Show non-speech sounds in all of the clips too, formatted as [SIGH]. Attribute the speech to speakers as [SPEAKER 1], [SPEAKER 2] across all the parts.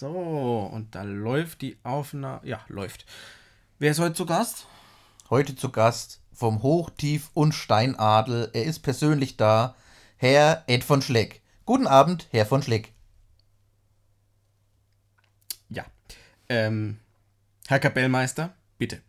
[SPEAKER 1] So, und da läuft die Aufnahme. Ja, läuft. Wer ist heute zu Gast?
[SPEAKER 2] Heute zu Gast vom Hochtief- und Steinadel. Er ist persönlich da. Herr Ed von Schleck. Guten Abend, Herr von Schleck.
[SPEAKER 1] Ja. Ähm, Herr Kapellmeister, bitte.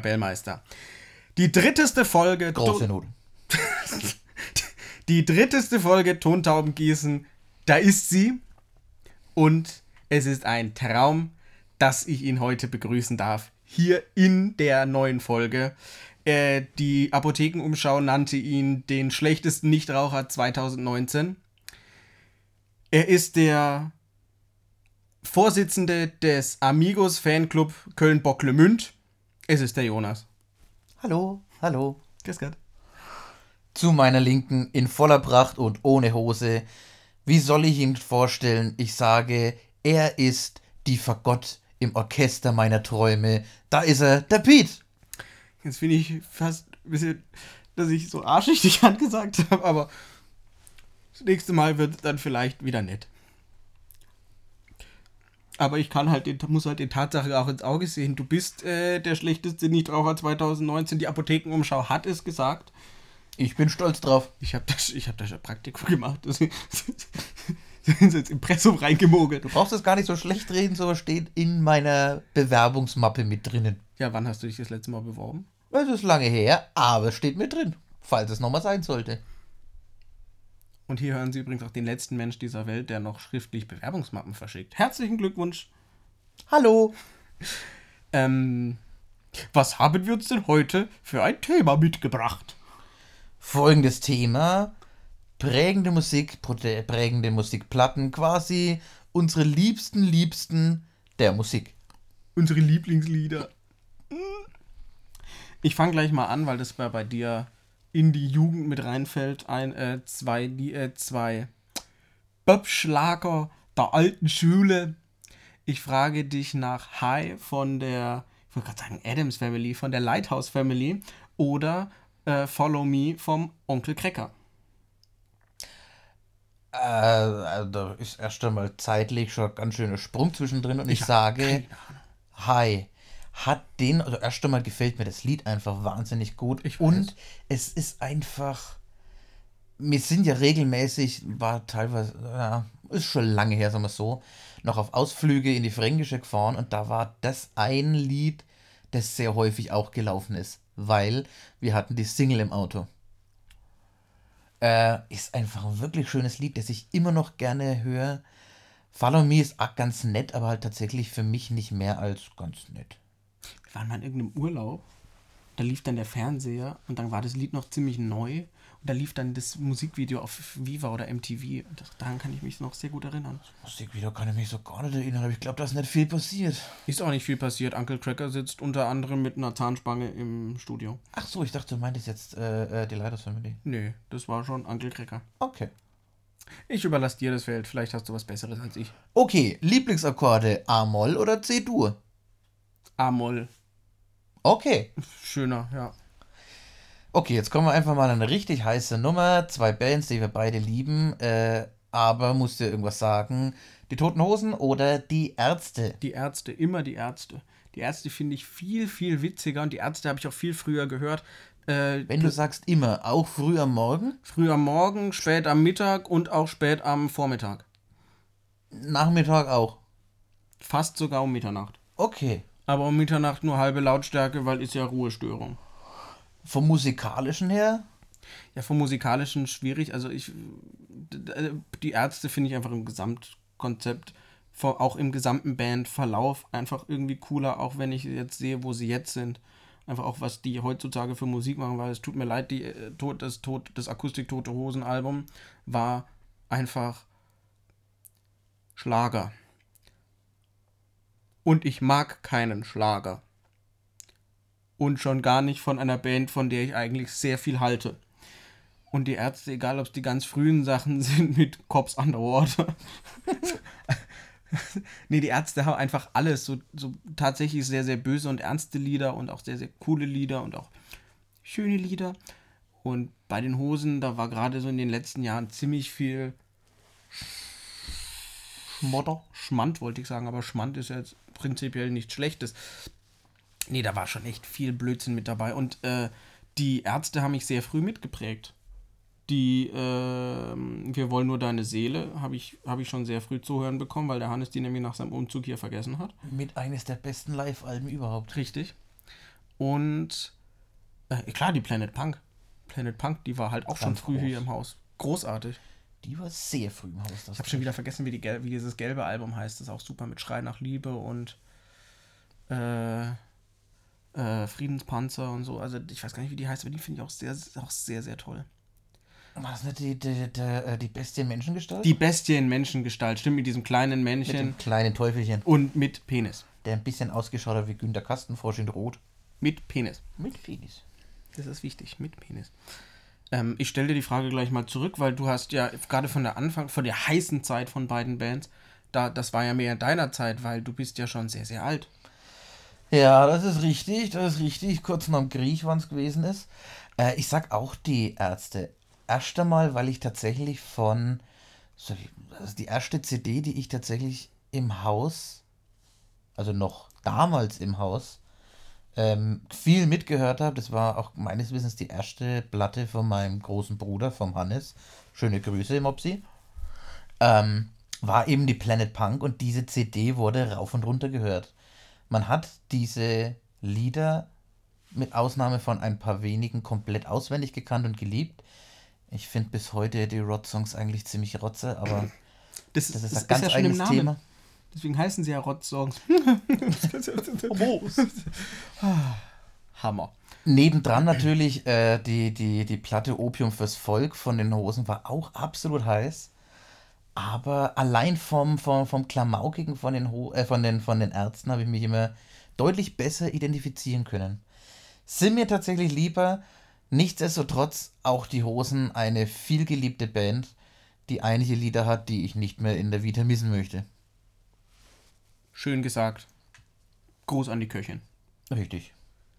[SPEAKER 1] Kapellmeister. Die dritteste Folge.
[SPEAKER 2] Große Nudeln. [LAUGHS]
[SPEAKER 1] Die dritteste Folge Tontauben Da ist sie. Und es ist ein Traum, dass ich ihn heute begrüßen darf. Hier in der neuen Folge. Äh, die Apothekenumschau nannte ihn den schlechtesten Nichtraucher 2019. Er ist der Vorsitzende des Amigos Fanclub Köln-Bocklemünd. Es ist der Jonas.
[SPEAKER 2] Hallo, hallo.
[SPEAKER 1] Grüß Gott.
[SPEAKER 2] Zu meiner Linken in voller Pracht und ohne Hose. Wie soll ich ihn vorstellen? Ich sage, er ist die Fagott im Orchester meiner Träume. Da ist er, der Pete.
[SPEAKER 1] Jetzt finde ich fast ein bisschen, dass ich so arschig dich [LAUGHS] angesagt habe, aber das nächste Mal wird dann vielleicht wieder nett. Aber ich kann halt den, muss halt den Tatsache auch ins Auge sehen. Du bist äh, der schlechteste Nichtraucher 2019. Die Apothekenumschau hat es gesagt.
[SPEAKER 2] Ich bin stolz drauf.
[SPEAKER 1] Ich habe das, ich hab das schon Praktikum gemacht. Das sind jetzt Impressum reingemogelt.
[SPEAKER 2] Du brauchst es gar nicht so schlecht reden, so steht in meiner Bewerbungsmappe mit drinnen.
[SPEAKER 1] Ja, wann hast du dich das letzte Mal beworben?
[SPEAKER 2] Es ist lange her, aber es steht mit drin, falls es nochmal sein sollte.
[SPEAKER 1] Und hier hören Sie übrigens auch den letzten Mensch dieser Welt, der noch schriftlich Bewerbungsmappen verschickt. Herzlichen Glückwunsch.
[SPEAKER 2] Hallo.
[SPEAKER 1] Ähm, was haben wir uns denn heute für ein Thema mitgebracht?
[SPEAKER 2] Folgendes Thema: prägende Musik, prägende Musikplatten, quasi unsere liebsten, liebsten der Musik.
[SPEAKER 1] Unsere Lieblingslieder. Ich fange gleich mal an, weil das bei, bei dir in die Jugend mit reinfällt. Ein, äh, zwei, die, äh, zwei Böpschlager der alten Schule. Ich frage dich nach High von der, ich wollte gerade sagen Adams Family, von der Lighthouse Family oder äh, Follow Me vom Onkel Cracker.
[SPEAKER 2] Äh, also da ist erst einmal zeitlich schon ein ganz schöner Sprung zwischendrin und ich,
[SPEAKER 1] hab
[SPEAKER 2] sage, hi. Hat den, also erst einmal gefällt mir das Lied einfach wahnsinnig gut.
[SPEAKER 1] Ich weiß.
[SPEAKER 2] und es ist einfach. Wir sind ja regelmäßig, war teilweise, ja, ist schon lange her, sagen wir so, noch auf Ausflüge in die Fränkische gefahren und da war das ein Lied, das sehr häufig auch gelaufen ist, weil wir hatten die Single im Auto. Äh, ist einfach ein wirklich schönes Lied, das ich immer noch gerne höre. Follow Me ist auch ganz nett, aber halt tatsächlich für mich nicht mehr als ganz nett.
[SPEAKER 1] Wir waren mal in irgendeinem Urlaub, da lief dann der Fernseher und dann war das Lied noch ziemlich neu und da lief dann das Musikvideo auf Viva oder MTV und das- daran kann ich mich noch sehr gut erinnern.
[SPEAKER 2] Musikvideo kann ich mich so gar nicht erinnern, aber ich glaube, da ist nicht viel passiert.
[SPEAKER 1] Ist auch nicht viel passiert. Uncle Cracker sitzt unter anderem mit einer Zahnspange im Studio.
[SPEAKER 2] Ach so, ich dachte, du meintest jetzt äh, äh, die Lighthouse Family.
[SPEAKER 1] Nee, das war schon Uncle Cracker.
[SPEAKER 2] Okay.
[SPEAKER 1] Ich überlasse dir das Feld, vielleicht hast du was Besseres als ich.
[SPEAKER 2] Okay, Lieblingsakkorde A-Moll oder C-Dur?
[SPEAKER 1] A-Moll.
[SPEAKER 2] Okay.
[SPEAKER 1] Schöner, ja.
[SPEAKER 2] Okay, jetzt kommen wir einfach mal an eine richtig heiße Nummer. Zwei Bands, die wir beide lieben. Äh, aber musst du irgendwas sagen? Die Toten Hosen oder die Ärzte?
[SPEAKER 1] Die Ärzte, immer die Ärzte. Die Ärzte finde ich viel, viel witziger und die Ärzte habe ich auch viel früher gehört. Äh,
[SPEAKER 2] Wenn du sagst immer, auch früh am Morgen,
[SPEAKER 1] früh am Morgen, spät am Mittag und auch spät am Vormittag.
[SPEAKER 2] Nachmittag auch.
[SPEAKER 1] Fast sogar um Mitternacht.
[SPEAKER 2] Okay.
[SPEAKER 1] Aber um Mitternacht nur halbe Lautstärke, weil ist ja Ruhestörung.
[SPEAKER 2] Vom musikalischen her?
[SPEAKER 1] Ja, vom musikalischen schwierig. Also ich, d- die Ärzte finde ich einfach im Gesamtkonzept, auch im gesamten Bandverlauf einfach irgendwie cooler, auch wenn ich jetzt sehe, wo sie jetzt sind. Einfach auch, was die heutzutage für Musik machen, weil es tut mir leid, die, äh, das, Tod, das Akustik-Tote Hosen-Album war einfach Schlager. Und ich mag keinen Schlager. Und schon gar nicht von einer Band, von der ich eigentlich sehr viel halte. Und die Ärzte, egal ob es die ganz frühen Sachen [LAUGHS] sind mit Cops Underwater. [LAUGHS] nee, die Ärzte haben einfach alles. So, so tatsächlich sehr, sehr böse und ernste Lieder und auch sehr, sehr coole Lieder und auch schöne Lieder. Und bei den Hosen, da war gerade so in den letzten Jahren ziemlich viel Schmodder. Schmand wollte ich sagen, aber Schmand ist ja jetzt prinzipiell nichts Schlechtes. Nee, da war schon echt viel Blödsinn mit dabei. Und äh, die Ärzte haben mich sehr früh mitgeprägt. Die äh, Wir wollen nur deine Seele habe ich, hab ich schon sehr früh zu hören bekommen, weil der Hannes die nämlich nach seinem Umzug hier vergessen hat.
[SPEAKER 2] Mit eines der besten Live-Alben überhaupt.
[SPEAKER 1] Richtig. Und äh, klar, die Planet Punk. Planet Punk, die war halt auch schon
[SPEAKER 2] Ganz
[SPEAKER 1] früh
[SPEAKER 2] groß.
[SPEAKER 1] hier im Haus. Großartig.
[SPEAKER 2] Die war sehr früh im Haus. Das
[SPEAKER 1] Ich habe schon wieder vergessen, wie, die wie dieses gelbe Album heißt. Das ist auch super mit Schrei nach Liebe und äh, äh, Friedenspanzer und so. Also ich weiß gar nicht, wie die heißt, aber die finde ich auch sehr, auch sehr, sehr toll.
[SPEAKER 2] War das nicht die, die, die, äh, die Bestie in Menschengestalt?
[SPEAKER 1] Die Bestie in Menschengestalt, stimmt, mit diesem kleinen
[SPEAKER 2] mit
[SPEAKER 1] Männchen
[SPEAKER 2] dem kleinen Teufelchen,
[SPEAKER 1] und mit Penis.
[SPEAKER 2] der ein bisschen ausgeschaut hat wie Günter Kastenfrosch in Rot.
[SPEAKER 1] Mit Penis.
[SPEAKER 2] Mit Penis.
[SPEAKER 1] Das ist wichtig, mit Penis. Ähm, ich stelle dir die Frage gleich mal zurück, weil du hast ja gerade von der Anfang, von der heißen Zeit von beiden Bands, da, das war ja mehr in deiner Zeit, weil du bist ja schon sehr, sehr alt.
[SPEAKER 2] Ja, das ist richtig, das ist richtig. Kurz nach dem Krieg, wann es gewesen ist. Äh, ich sag auch die Ärzte. Erst einmal, weil ich tatsächlich von. So, also die erste CD, die ich tatsächlich im Haus, also noch damals im Haus, ähm, viel mitgehört habe. Das war auch meines Wissens die erste Platte von meinem großen Bruder, vom Hannes. Schöne Grüße, Mopsi. Ähm, war eben die Planet Punk und diese CD wurde rauf und runter gehört. Man hat diese Lieder mit Ausnahme von ein paar wenigen komplett auswendig gekannt und geliebt. Ich finde bis heute die Rot-Songs eigentlich ziemlich rotze, aber
[SPEAKER 1] Das,
[SPEAKER 2] das ist
[SPEAKER 1] das
[SPEAKER 2] ein ganz
[SPEAKER 1] ja
[SPEAKER 2] eigenes. Thema.
[SPEAKER 1] Deswegen heißen sie ja Rot-Songs. [LAUGHS] [LAUGHS] Hammer.
[SPEAKER 2] Nebendran natürlich äh, die, die, die Platte Opium fürs Volk von den Hosen war auch absolut heiß. Aber allein vom, vom, vom Klamaukigen von den, Ho äh, von den, von den Ärzten habe ich mich immer deutlich besser identifizieren können. Sind mir tatsächlich lieber, nichtsdestotrotz auch die Hosen eine vielgeliebte Band, die einige Lieder hat, die ich nicht mehr in der Vita missen möchte.
[SPEAKER 1] Schön gesagt. Gruß an die Köchin.
[SPEAKER 2] Richtig.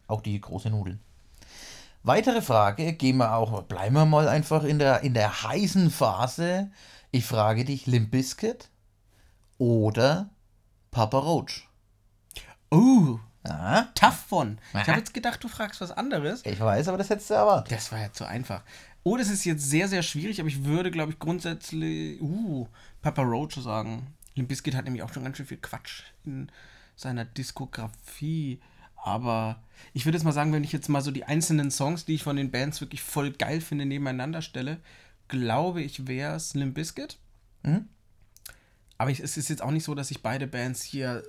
[SPEAKER 2] Auch die große Nudeln. Weitere Frage, gehen wir auch, bleiben wir mal einfach in der, in der heißen Phase. Ich frage dich, Limp Bizkit oder Papa Roach?
[SPEAKER 1] Oh,
[SPEAKER 2] Ja,
[SPEAKER 1] tough one. Ich
[SPEAKER 2] Aha.
[SPEAKER 1] habe jetzt gedacht, du fragst was anderes.
[SPEAKER 2] ich weiß, aber das hättest du erwartet.
[SPEAKER 1] Das war ja zu einfach. Oh, das ist jetzt sehr, sehr schwierig, aber ich würde, glaube ich, grundsätzlich, uh, Papa Roach sagen. Limp Bizkit hat nämlich auch schon ganz schön viel Quatsch in seiner Diskografie. Aber ich würde jetzt mal sagen, wenn ich jetzt mal so die einzelnen Songs, die ich von den Bands wirklich voll geil finde, nebeneinander stelle, glaube ich, wäre es Limp Bizkit.
[SPEAKER 2] Mhm.
[SPEAKER 1] Aber ich, es ist jetzt auch nicht so, dass ich beide Bands hier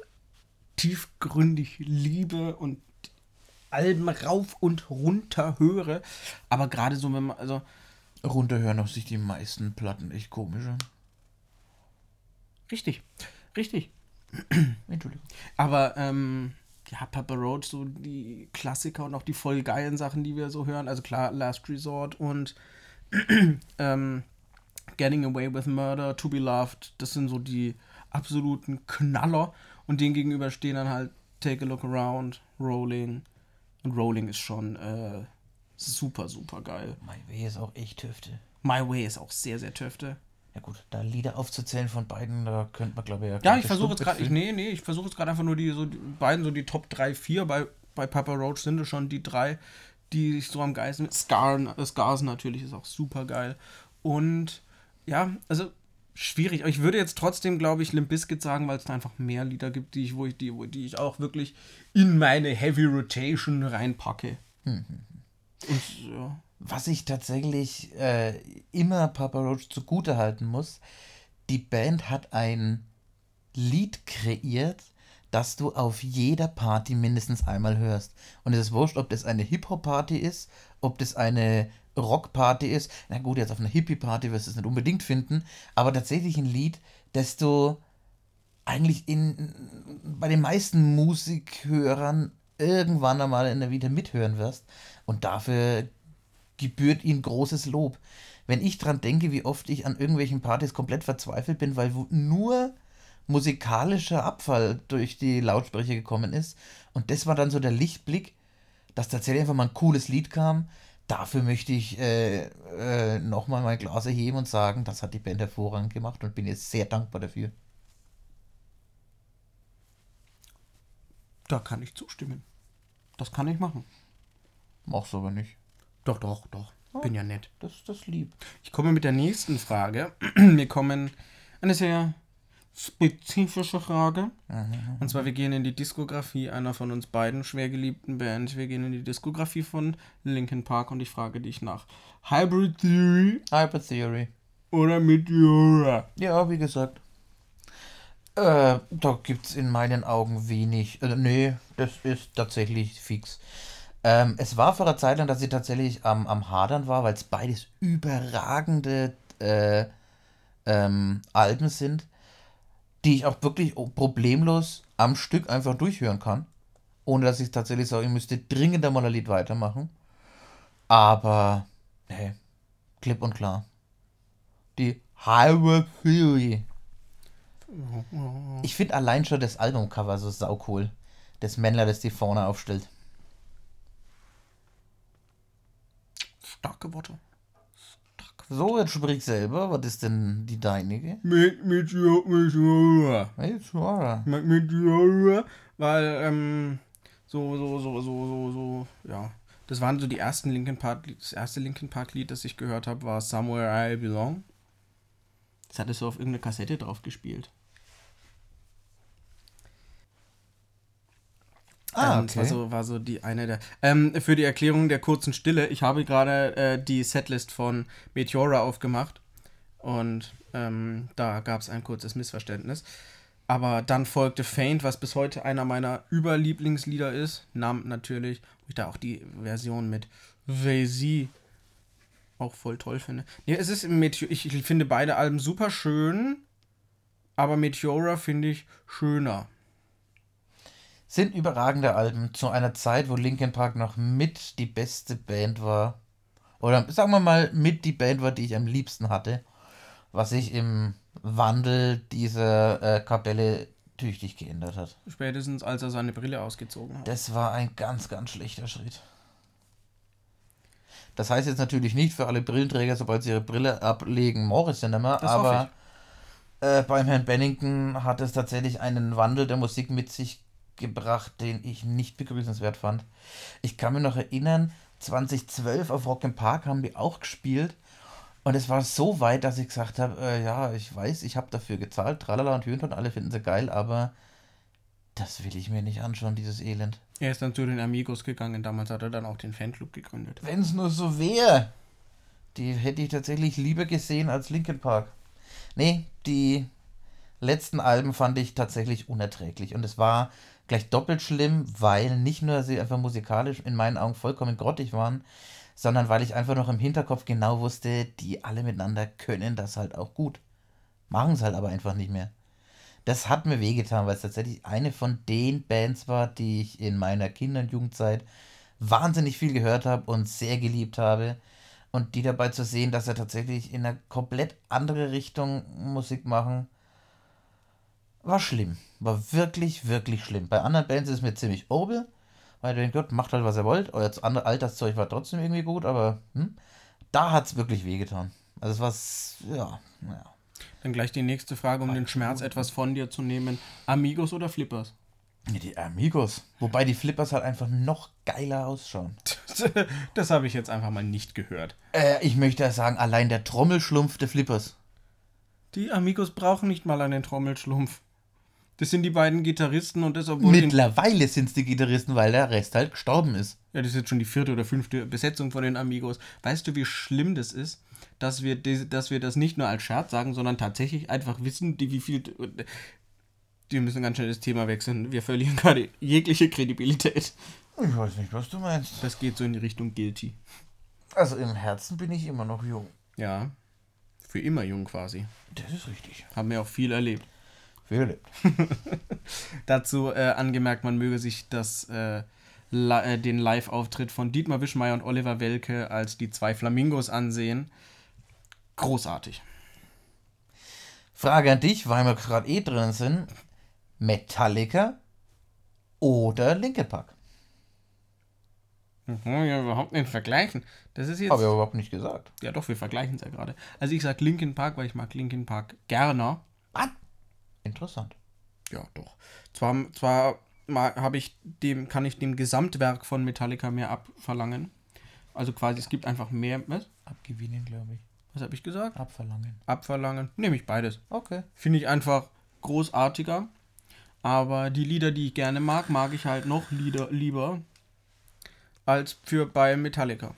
[SPEAKER 1] tiefgründig liebe und Alben rauf und runter höre. Aber gerade so, wenn man, also,
[SPEAKER 2] Runterhören auf sich die meisten Platten echt komische.
[SPEAKER 1] Richtig, richtig. [CLEARS THROAT]
[SPEAKER 2] Entschuldigung.
[SPEAKER 1] Aber, ähm, ja, Papa Roach, so die Klassiker und auch die voll geilen Sachen, die wir so hören. Also klar, Last Resort und [CLEARS THROAT] ähm, Getting Away with Murder, To Be Loved, das sind so die absoluten Knaller. Und denen gegenüber stehen dann halt Take a Look Around, Rolling. Und Rolling ist schon äh, super, super geil.
[SPEAKER 2] My Way ist auch echt Hüfte.
[SPEAKER 1] My Way ist auch sehr, sehr töfte.
[SPEAKER 2] Ja gut, da Lieder aufzuzählen von beiden, da könnte man glaube ich
[SPEAKER 1] Ja,
[SPEAKER 2] ganze
[SPEAKER 1] ich versuche jetzt gerade, nee, nee, ich versuche jetzt gerade einfach nur die, so die beiden, so die Top 3, 4 bei, bei Papa Roach sind es schon die drei, die ich so am geilsten. Scar, Scars natürlich ist auch super geil. Und ja, also schwierig. Aber ich würde jetzt trotzdem, glaube ich, Limp Bizkit sagen, weil es da einfach mehr Lieder gibt, die ich, wo ich, die, wo, die ich auch wirklich in meine Heavy Rotation reinpacke. Und ja.
[SPEAKER 2] Was ich tatsächlich äh, immer Papa Roach zugute halten muss, die Band hat ein Lied kreiert, dass du auf jeder Party mindestens einmal hörst. Und es ist wurscht, ob das eine Hip-Hop-Party ist, ob das eine Rock-Party ist. Na gut, jetzt auf einer Hippie-Party wirst du es nicht unbedingt finden, aber tatsächlich ein Lied, das du eigentlich in, bei den meisten Musikhörern irgendwann einmal in der Wieder mithören wirst. Und dafür gebührt ihnen großes Lob. Wenn ich dran denke, wie oft ich an irgendwelchen Partys komplett verzweifelt bin, weil nur musikalischer Abfall durch die Lautsprecher gekommen ist. Und das war dann so der Lichtblick, dass tatsächlich einfach mal ein cooles Lied kam. Dafür möchte ich äh, äh, nochmal mein Glas erheben und sagen, das hat die Band hervorragend gemacht und bin jetzt sehr dankbar dafür.
[SPEAKER 1] Da kann ich zustimmen. Das kann ich machen.
[SPEAKER 2] Mach's aber nicht.
[SPEAKER 1] Doch, doch, doch. Bin ja nett.
[SPEAKER 2] Das ist das lieb.
[SPEAKER 1] Ich komme mit der nächsten Frage. [CLEARS THROAT] Wir kommen eine sehr spezifische Frage. Und zwar, wir gehen in die Diskografie einer von uns beiden schwer geliebten Bands. Wir gehen in die Diskografie von Linkin Park und ich frage dich nach Hybrid Theory
[SPEAKER 2] Hyper Theory.
[SPEAKER 1] oder Meteora.
[SPEAKER 2] Ja, wie gesagt. Äh, da gibt's in meinen Augen wenig. Äh, nee, das ist tatsächlich fix. Ähm, es war vor einer Zeit lang, dass ich tatsächlich am, am Hadern war, weil es beides überragende äh, ähm, Alben sind, die ich auch wirklich problemlos am Stück einfach durchhören kann. Ohne dass ich tatsächlich sage, ich müsste dringend einmal ein Lied weitermachen. Aber, hey, klipp und klar. Die Hybrid Theory. Ich finde allein schon das Albumcover so saucool. Das Männler, das die vorne aufstellt.
[SPEAKER 1] Starke Worte.
[SPEAKER 2] So, jetzt sprich selber. Was ist denn die deinige?
[SPEAKER 1] Mit Meteora.
[SPEAKER 2] Meteora.
[SPEAKER 1] Mit Meteora, weil, ähm, so, so, so, so, so, so, ja. Das waren so die ersten Linkin Park, das erste Linkin Park Lied, das ich gehört habe, war Somewhere I Belong. Das hatte so auf irgendeine Kassette drauf gespielt.
[SPEAKER 2] Ah,
[SPEAKER 1] Ähm, das war
[SPEAKER 2] okay.
[SPEAKER 1] so, war so die eine der. Ähm, für die Erklärung der kurzen Stille, ich habe gerade äh, die Setlist von Meteora aufgemacht und ähm, da gab es ein kurzes Missverständnis. Aber dann folgte Faint, was bis heute einer meiner Überlieblingslieder ist. Namen natürlich, wo ich da auch die Version mit Jay-Z auch voll toll finde. Nee, es ist Meteor ich, ich finde beide Alben super schön, aber Meteora finde ich schöner.
[SPEAKER 2] Sind überragende Alben zu einer Zeit, wo Linkin Park noch mit die beste Band war. Oder sagen wir mal, mit die Band war, die ich am liebsten hatte. Was sich im Wandel dieser äh, Kapelle tüchtig geändert hat.
[SPEAKER 1] Spätestens als er seine Brille ausgezogen hat.
[SPEAKER 2] Das war ein ganz, ganz schlechter Schritt. Das heißt jetzt natürlich nicht für alle Brillenträger, sobald sie ihre Brille ablegen, Morris ja nicht mehr,
[SPEAKER 1] Das
[SPEAKER 2] aber äh, beim Herrn Bennington hat es tatsächlich einen Wandel der Musik mit sich gebracht, den ich nicht begrüßenswert fand. Ich kann mir noch erinnern, 2012 auf Rock im Park haben die auch gespielt und es war so weit, dass ich gesagt habe, äh, ja, ich weiß, ich habe dafür gezahlt, tralala und und alle finden sie geil, aber das will ich mir nicht anschauen, dieses Elend.
[SPEAKER 1] Er ist dann zu den Amigos gegangen. Damals hat er dann auch den Fanclub gegründet.
[SPEAKER 2] Wenn es nur so wäre. Die hätte ich tatsächlich lieber gesehen als Linkin Park. Nee, die letzten Alben fand ich tatsächlich unerträglich. Und es war gleich doppelt schlimm, weil nicht nur sie einfach musikalisch in meinen Augen vollkommen grottig waren, sondern weil ich einfach noch im Hinterkopf genau wusste, die alle miteinander können das halt auch gut. Machen es halt aber einfach nicht mehr. Das hat mir wehgetan, weil es tatsächlich eine von den Bands war, die ich in meiner Kinder- und Jugendzeit wahnsinnig viel gehört habe und sehr geliebt habe. Und die dabei zu sehen, dass er tatsächlich in eine komplett andere Richtung Musik machen, war schlimm. War wirklich, wirklich schlimm. Bei anderen Bands ist es mir ziemlich orbel, weil ihr denkt, Gott, macht halt, was ihr wollt. Euer Alterszeug war trotzdem irgendwie gut, aber hm, da hat es wirklich wehgetan. Also es war, ja, naja.
[SPEAKER 1] Dann gleich die nächste Frage, um den Schmerz etwas von dir zu nehmen. Amigos oder Flippers?
[SPEAKER 2] Die Amigos. Wobei die Flippers halt einfach noch geiler ausschauen. [LAUGHS]
[SPEAKER 1] Das habe ich jetzt einfach mal nicht gehört.
[SPEAKER 2] Äh, ich möchte ja sagen, allein der Trommelschlumpf der Flippers.
[SPEAKER 1] Die Amigos brauchen nicht mal einen Trommelschlumpf. Das sind die beiden Gitarristen und das, obwohl.
[SPEAKER 2] Mittlerweile sind es die Gitarristen, weil der Rest halt gestorben ist.
[SPEAKER 1] Ja, das ist jetzt schon die vierte oder fünfte Besetzung von den Amigos. Weißt du, wie schlimm das ist, dass wir, diese- dass wir das nicht nur als Scherz sagen, sondern tatsächlich einfach wissen, die, wie viel. wir müssen ganz schnell das Thema wechseln. Wir verlieren gerade jegliche Kredibilität.
[SPEAKER 2] Ich weiß nicht, was du meinst.
[SPEAKER 1] Das geht so in die Richtung Guilty.
[SPEAKER 2] Also im Herzen bin ich immer noch jung.
[SPEAKER 1] Ja. Für immer jung quasi.
[SPEAKER 2] Das ist richtig.
[SPEAKER 1] Haben wir auch viel erlebt.
[SPEAKER 2] Erlebt. [LAUGHS]
[SPEAKER 1] Dazu äh, angemerkt, man möge sich das, äh, äh, den Live-Auftritt von Dietmar Wischmeier und Oliver Welke als die zwei Flamingos ansehen. Großartig.
[SPEAKER 2] Frage an dich, weil wir gerade eh drin sind. Metallica oder Linkin Park?
[SPEAKER 1] Mhm, ja, überhaupt nicht vergleichen. Das ist jetzt.
[SPEAKER 2] Habe ich überhaupt nicht gesagt.
[SPEAKER 1] Ja, doch, wir vergleichen es ja gerade. Also ich sag Linkin Park, weil ich mag Linkin Park gerne.
[SPEAKER 2] Ah, interessant.
[SPEAKER 1] Ja, doch. Zwar, zwar habe ich dem, kann ich dem Gesamtwerk von Metallica mehr abverlangen. Also quasi, es gibt einfach mehr. Was?
[SPEAKER 2] Abgewinnen, glaube ich.
[SPEAKER 1] Was habe ich gesagt?
[SPEAKER 2] Abverlangen.
[SPEAKER 1] Abverlangen. Nehme ich beides.
[SPEAKER 2] Okay.
[SPEAKER 1] Finde ich einfach großartiger. Aber die Lieder, die ich gerne mag, mag ich halt noch Lieder lieber als für bei Metallica.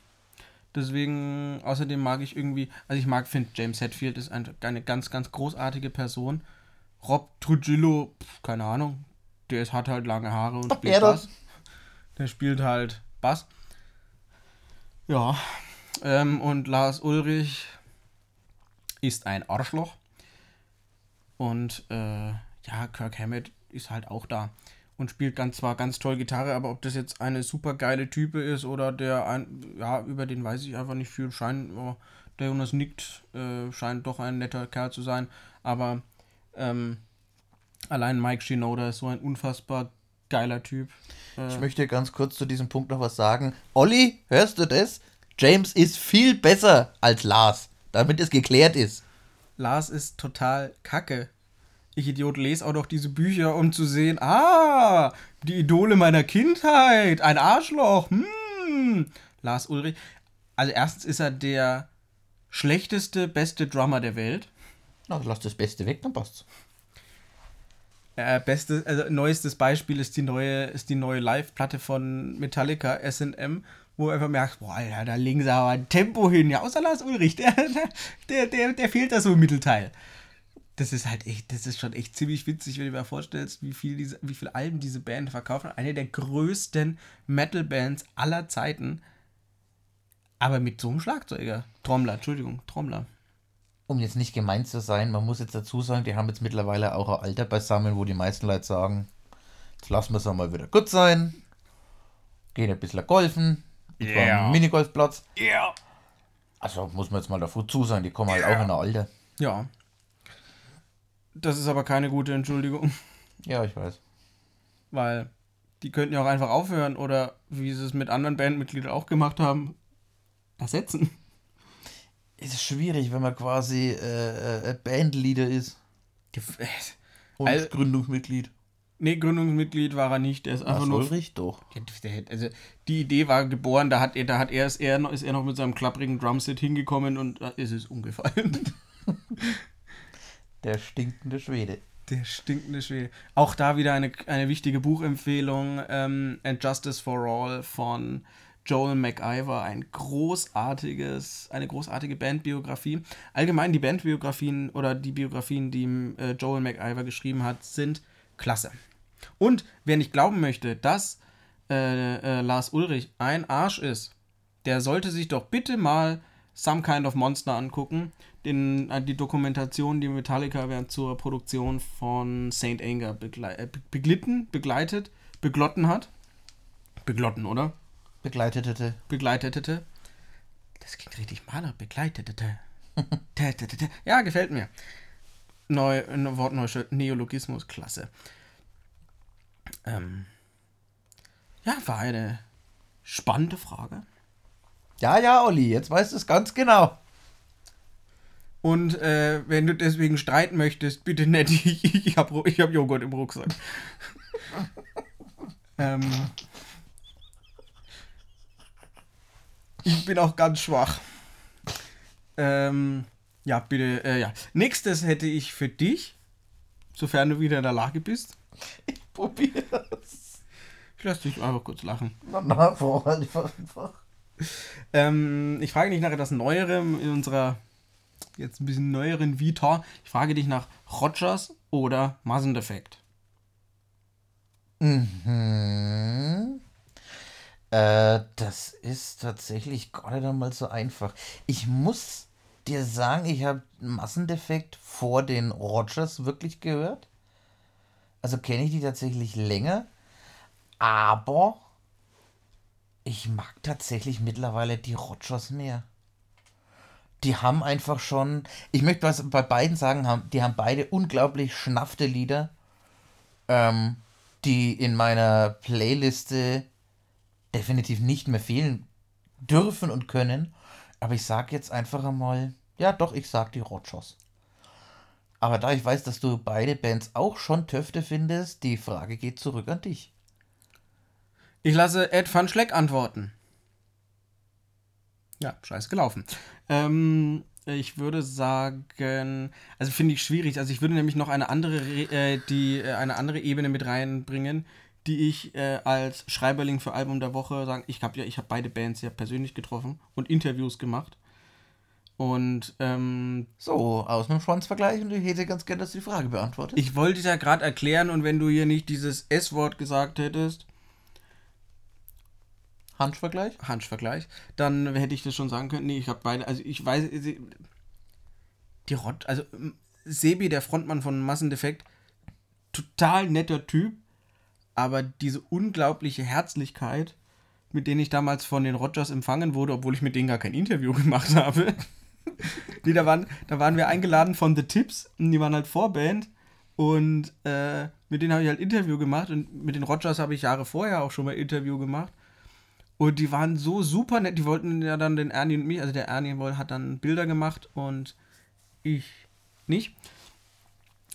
[SPEAKER 1] Deswegen, außerdem mag ich irgendwie, also ich mag, finde James Hetfield ist eine, eine ganz, ganz großartige Person. Rob Trujillo, pf, keine Ahnung, der ist, hat halt lange Haare und
[SPEAKER 2] Ach,
[SPEAKER 1] spielt
[SPEAKER 2] doch.
[SPEAKER 1] Bass. Der spielt halt Bass. Ja. Ähm, und Lars Ulrich ist ein Arschloch. Und äh, ja, Kirk Hammett ist halt auch da und spielt ganz zwar ganz toll Gitarre, aber ob das jetzt eine super geile Type ist oder der ein, ja, über den weiß ich einfach nicht viel. Scheint, oh, der Jonas nickt, äh, scheint doch ein netter Kerl zu sein, aber ähm, allein Mike Shinoda ist so ein unfassbar geiler Typ. Äh,
[SPEAKER 2] Ich möchte ganz kurz zu diesem Punkt noch was sagen. Olli, hörst du das? James ist viel besser als Lars, damit es geklärt ist.
[SPEAKER 1] Lars ist total kacke. Ich Idiot lese auch noch diese Bücher, um zu sehen, ah, die Idole meiner Kindheit, ein Arschloch, hm. Lars Ulrich. Also erstens ist er der schlechteste, beste Drummer der Welt.
[SPEAKER 2] Na, lass das Beste weg, dann passt's.
[SPEAKER 1] Äh, beste, also neuestes Beispiel ist die neue, ist die neue Live-Platte von Metallica SM, wo du einfach merkst, boah, Alter, da legen sie aber ein Tempo hin. Ja, außer Lars Ulrich, [LAUGHS] der, der, der, der fehlt da so im Mittelteil. Das ist halt echt, das ist schon echt ziemlich witzig, wenn du dir vorstellst, wie viel, diese, wie viel Alben diese Band verkauft hat. Eine der größten Metal-Bands aller Zeiten. Aber mit so einem Schlagzeuger. Trommler, Entschuldigung, Trommler.
[SPEAKER 2] Um jetzt nicht gemein zu sein, man muss jetzt dazu sagen, die haben jetzt mittlerweile auch ein Alter beisammen, wo die meisten Leute sagen, jetzt lassen wir es mal wieder gut sein, gehen ein bisschen golfen, und zwar
[SPEAKER 1] Ja.
[SPEAKER 2] am Minigolfplatz.
[SPEAKER 1] Ja. Yeah.
[SPEAKER 2] Also muss man jetzt mal dazu sagen, die kommen halt auch in ein Alter.
[SPEAKER 1] Ja. Das ist aber keine gute Entschuldigung.
[SPEAKER 2] Ja, ich weiß.
[SPEAKER 1] Weil die könnten ja auch einfach aufhören oder wie sie es mit anderen Bandmitgliedern auch gemacht haben, ersetzen.
[SPEAKER 2] Es ist schwierig, wenn man quasi äh, äh, Bandleader ist [LAUGHS] und
[SPEAKER 1] Also-
[SPEAKER 2] Gründungsmitglied.
[SPEAKER 1] Nee, Gründungsmitglied war er nicht. Der ist einfach
[SPEAKER 2] Lars
[SPEAKER 1] nur.
[SPEAKER 2] Ulrich doch.
[SPEAKER 1] Also die Idee war geboren, da hat er, da hat er, ist er, noch- ist er noch mit seinem klapprigen Drumset hingekommen und da ist es umgefallen. [LAUGHS]
[SPEAKER 2] Der stinkende Schwede.
[SPEAKER 1] Der stinkende Schwede. Auch da wieder eine, eine wichtige Buchempfehlung. Ähm, And Justice for All von Joel McIver. Ein großartiges, eine großartige Bandbiografie. Allgemein die Bandbiografien oder die Biografien, die äh, Joel McIver geschrieben hat, sind klasse. Und wer nicht glauben möchte, dass äh, äh, Lars Ulrich ein Arsch ist, der sollte sich doch bitte mal Some Kind of Monster angucken. Den, äh, die Dokumentation, die Metallica während zur Produktion von Saint Anger begle äh, be- beglitten, begleitet, beglotten hat. Beglotten, oder?
[SPEAKER 2] Begleitete.
[SPEAKER 1] Begleitete. Das klingt richtig maler. Begleitete. [LAUGHS] Ja, gefällt mir. Neu, ein Wortneusche Neologismus, klasse. Ähm, ja, war eine spannende Frage.
[SPEAKER 2] Ja, ja, Olli, jetzt weißt du es ganz genau.
[SPEAKER 1] Und äh, wenn du deswegen streiten möchtest, bitte nicht. [LAUGHS] Ich, ich habe ich hab Joghurt im Rucksack. [LAUGHS] ähm, ich bin auch ganz schwach. Ähm, ja, bitte, äh, ja. Nächstes hätte ich für dich, sofern du wieder in der Lage bist. [LAUGHS]
[SPEAKER 2] Probier's.
[SPEAKER 1] Ich lasse dich einfach kurz lachen.
[SPEAKER 2] Na, na, vorher einfach.
[SPEAKER 1] Ähm, ich frage dich nach etwas Neuerem in unserer jetzt ein bisschen neueren Vita. Ich frage dich nach Rogers oder Massendefekt.
[SPEAKER 2] Mhm. Äh, das ist tatsächlich gar nicht einmal so einfach. Ich muss dir sagen, ich habe Massendefekt vor den Rogers wirklich gehört. Also kenne ich die tatsächlich länger. Aber ich mag tatsächlich mittlerweile die Rogers mehr. Die haben einfach schon, ich möchte was bei beiden sagen, die haben beide unglaublich schnaffte Lieder, ähm, die in meiner Playliste definitiv nicht mehr fehlen dürfen und können. Aber ich sag jetzt einfach einmal, ja doch, ich sag die Rogers. Aber da ich weiß, dass du beide Bands auch schon Töfte findest, die Frage geht zurück an dich.
[SPEAKER 1] Ich lasse Ed van Schleck antworten. Ja, scheiße gelaufen. Ähm, ich würde sagen, also finde ich schwierig. Also ich würde nämlich noch eine andere, äh, die, äh, eine andere Ebene mit reinbringen, die ich äh, als Schreiberling für Album der Woche sagen. Ich habe ja, ich habe beide Bands ja persönlich getroffen und Interviews gemacht. Und ähm,
[SPEAKER 2] so, aus einem Schwanzvergleich und ich hätte ganz gerne, dass du die Frage beantwortet.
[SPEAKER 1] Ich wollte es ja gerade erklären und wenn du hier nicht dieses S-Wort gesagt hättest,
[SPEAKER 2] Hanschvergleich?
[SPEAKER 1] Hanschvergleich. Dann hätte ich das schon sagen können. Nee, ich habe beide. Also ich weiß. Die Rott. Also Sebi, der Frontmann von Massendefekt, total netter Typ. Aber diese unglaubliche Herzlichkeit, mit denen ich damals von den Rogers empfangen wurde, obwohl ich mit denen gar kein Interview [LAUGHS] gemacht habe. nee, da waren, da waren wir eingeladen von The Tips. Und die waren halt Vorband. Und äh, mit denen habe ich halt Interview gemacht. Und mit den Rogers habe ich Jahre vorher auch schon mal Interview gemacht. Und die waren so super nett. Die wollten ja dann den Ernie und mich, also der Ernie hat dann Bilder gemacht und ich nicht.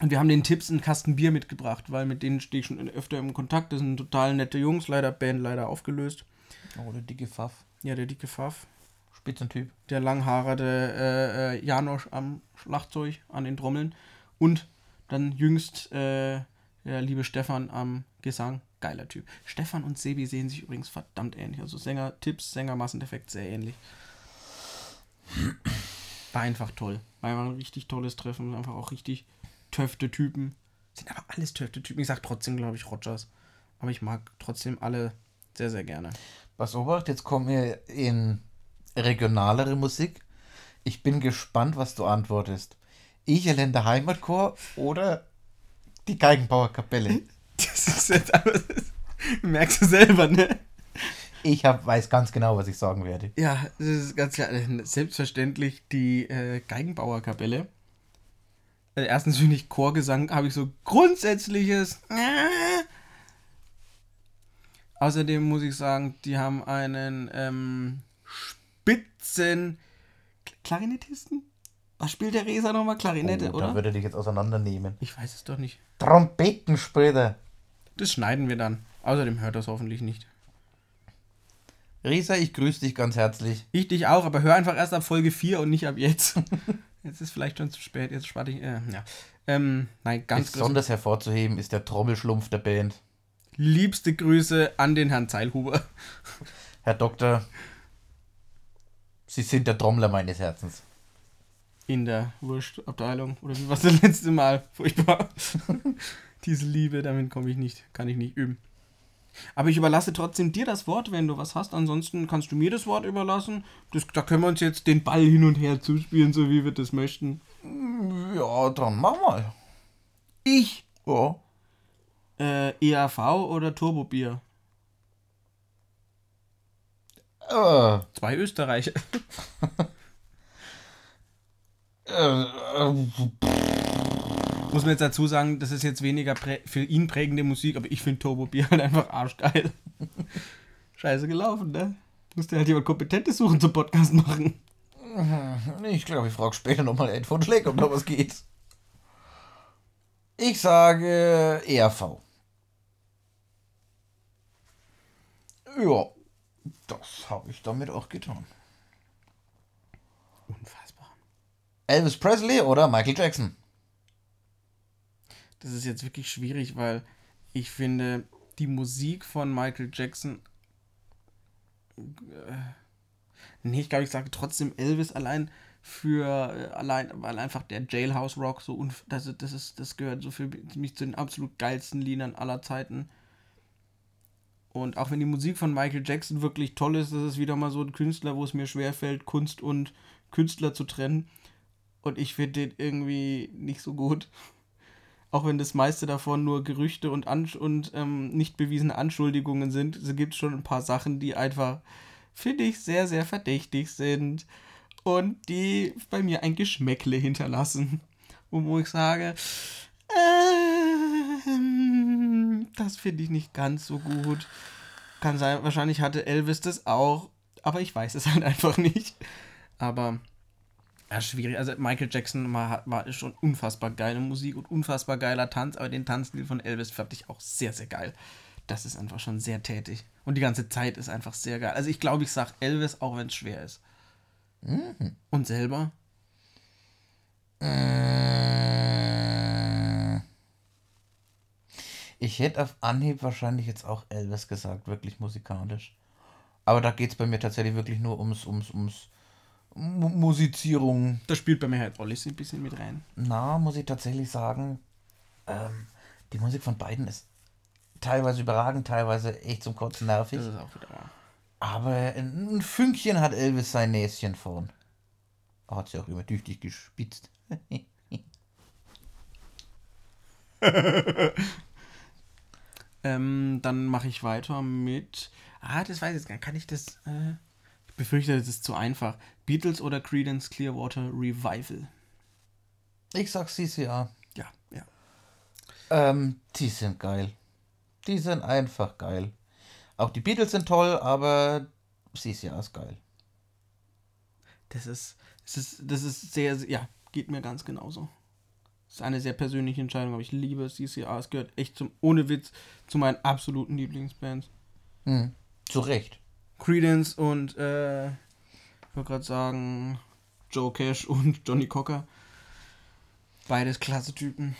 [SPEAKER 1] Und wir haben den Tipps einen Kasten Bier mitgebracht, weil mit denen stehe ich schon öfter im Kontakt. Das sind total nette Jungs, leider Band leider aufgelöst.
[SPEAKER 2] Oh, der dicke Pfaff.
[SPEAKER 1] Ja, der dicke Pfaff.
[SPEAKER 2] Spitzentyp.
[SPEAKER 1] Der langhaarige äh, äh, Janosch am Schlagzeug, an den Trommeln. Und dann jüngst äh, der liebe Stefan am Gesang. Geiler Typ. Stefan und Sebi sehen sich übrigens verdammt ähnlich. Also Sänger-Tipps, Sänger-Massendefekt sehr ähnlich. War einfach toll. War einfach ein richtig tolles Treffen. Einfach auch richtig töfte Typen. Sind aber alles töfte Typen. Ich sag trotzdem, glaube ich, Rogers. Aber ich mag trotzdem alle sehr, sehr gerne.
[SPEAKER 2] Pass Obacht, jetzt kommen wir in regionalere Musik. Ich bin gespannt, was du antwortest. Icherländer Heimatchor oder die Geigenbauerkapelle? [LAUGHS]
[SPEAKER 1] Das ist jetzt aber, das [LAUGHS] merkst du selber, ne?
[SPEAKER 2] Ich hab, weiß ganz genau, was ich sagen werde.
[SPEAKER 1] Ja, das ist ganz klar. Selbstverständlich die äh, Geigenbauerkapelle. Also erstens finde ich Chorgesang, habe ich so grundsätzliches. Äh. Außerdem muss ich sagen, die haben einen ähm, Spitzen Klarinettisten. Was spielt der Reser nochmal? Klarinette,
[SPEAKER 2] oh,
[SPEAKER 1] oder?
[SPEAKER 2] Da würde dich jetzt auseinandernehmen.
[SPEAKER 1] Ich weiß es doch nicht.
[SPEAKER 2] Trompeten später.
[SPEAKER 1] Das schneiden wir dann. Außerdem hört das hoffentlich nicht.
[SPEAKER 2] Risa, ich grüße dich ganz herzlich.
[SPEAKER 1] Ich dich auch, aber hör einfach erst ab Folge 4 und nicht ab jetzt. [LAUGHS] jetzt ist vielleicht schon zu spät, jetzt sparte ich. Äh, ja. Ähm, nein, ganz
[SPEAKER 2] Besonders hervorzuheben ist der Trommelschlumpf der Band.
[SPEAKER 1] Liebste Grüße an den Herrn Zeilhuber.
[SPEAKER 2] Herr Doktor, Sie sind der Trommler meines Herzens.
[SPEAKER 1] In der Wurstabteilung. Oder wie war es das letzte Mal? Furchtbar. [LAUGHS] Diese Liebe, damit komme ich nicht, kann ich nicht üben. Aber ich überlasse trotzdem dir das Wort, wenn du was hast. Ansonsten kannst du mir das Wort überlassen. Das, da können wir uns jetzt den Ball hin und her zuspielen, so wie wir das möchten.
[SPEAKER 2] Ja, dann mach mal.
[SPEAKER 1] Ich?
[SPEAKER 2] Ja.
[SPEAKER 1] Äh, EAV oder Turbobier?
[SPEAKER 2] Äh.
[SPEAKER 1] Zwei Österreicher. [LAUGHS]
[SPEAKER 2] äh, äh,
[SPEAKER 1] muss man jetzt dazu sagen, das ist jetzt weniger für ihn prägende Musik, aber ich finde Turbo Bier [LAUGHS] halt einfach arschgeil. Scheiße gelaufen, ne? Musste halt jemand Kompetentes suchen zum Podcast machen. [LAUGHS]
[SPEAKER 2] Ich glaube, ich frage später nochmal Ed von Schleck, ob da was geht. Ich sage ERV. Ja, das habe ich damit auch getan.
[SPEAKER 1] Unfassbar.
[SPEAKER 2] Elvis Presley oder Michael Jackson?
[SPEAKER 1] Das ist jetzt wirklich schwierig, weil ich finde, die Musik von Michael Jackson. Äh, nee, ich glaube, ich sage trotzdem Elvis allein für äh, allein, weil einfach der Jailhouse Rock so das, das ist, das gehört so für mich zu den absolut geilsten Liedern aller Zeiten. Und auch wenn die Musik von Michael Jackson wirklich toll ist, das ist wieder mal so ein Künstler, wo es mir schwerfällt, Kunst und Künstler zu trennen. Und ich finde den irgendwie nicht so gut. Auch wenn das meiste davon nur Gerüchte und, und ähm, nicht bewiesene Anschuldigungen sind, so gibt es schon ein paar Sachen, die einfach, finde ich, sehr, sehr verdächtig sind. Und die bei mir ein Geschmäckle hinterlassen. Und wo ich sage, ähm, das finde ich nicht ganz so gut. Kann sein, wahrscheinlich hatte Elvis das auch, aber ich weiß es [LAUGHS] halt einfach nicht. Aber ja, schwierig. Also Michael Jackson war, war schon unfassbar geile Musik und unfassbar geiler Tanz, aber den Tanzstil von Elvis fand ich auch sehr, sehr geil. Das ist einfach schon sehr tätig. Und die ganze Zeit ist einfach sehr geil. Also ich glaube, ich sage Elvis, auch wenn es schwer ist. Mhm. Und selber?
[SPEAKER 2] Äh, ich hätte auf Anhieb wahrscheinlich jetzt auch Elvis gesagt, wirklich musikalisch. Aber da geht es bei mir tatsächlich wirklich nur ums, ums, ums M Musizierung.
[SPEAKER 1] Da spielt bei mir halt Ollis ein bisschen mit rein.
[SPEAKER 2] Na, muss ich tatsächlich sagen, ähm, die Musik von beiden ist teilweise überragend, teilweise echt zum Kotzen nervig. Das ist auch wieder wahr. Aber ein Fünkchen hat Elvis sein Näschen vorn. Hat sie auch immer tüchtig gespitzt. [LAUGHS]
[SPEAKER 1] ähm, dann mache ich weiter mit. Ah, das weiß ich jetzt gar nicht. Kann ich das. Äh, befürchte, das ist zu einfach. Beatles oder Credence Clearwater Revival?
[SPEAKER 2] Ich sag CCA.
[SPEAKER 1] Ja, ja.
[SPEAKER 2] Ähm, die sind geil. Die sind einfach geil. Auch die Beatles sind toll, aber CCA ist geil.
[SPEAKER 1] Das ist, das ist, das ist sehr, ja, geht mir ganz genauso. Das ist eine sehr persönliche Entscheidung, aber ich liebe CCA. Es gehört echt zum, ohne Witz, zu meinen absoluten Lieblingsbands.
[SPEAKER 2] Hm, zu Recht.
[SPEAKER 1] Credence und, äh, ich wollte gerade sagen, Joe Cash [LAUGHS] und Johnny Cocker. Beides klasse Typen.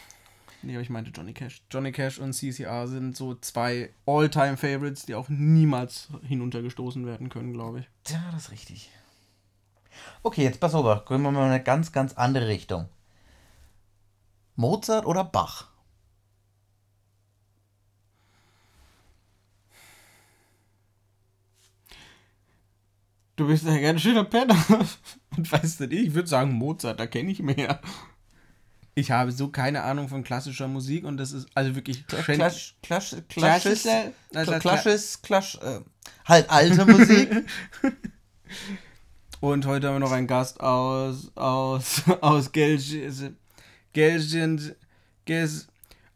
[SPEAKER 1] Nee, aber ich meinte Johnny Cash. Johnny Cash und CCR sind so zwei All-Time-Favorites, die auch niemals hinuntergestoßen werden können, glaube ich.
[SPEAKER 2] Ja, das ist richtig. Okay, jetzt pass auf, gehen wir mal in eine ganz, ganz andere Richtung. Mozart oder Bach?
[SPEAKER 1] Du bist ein ganz schöner Penner. [LAUGHS] Und weißt du nicht, ich würde sagen Mozart, da kenne ich mehr. Ich habe so keine Ahnung von klassischer Musik und das ist also wirklich
[SPEAKER 2] Klasch, Klasch, Klasch, Klasch, Klasch, äh, halt alte Musik. [LAUGHS]
[SPEAKER 1] und heute haben wir noch einen Gast aus aus aus Gelsen Gelsen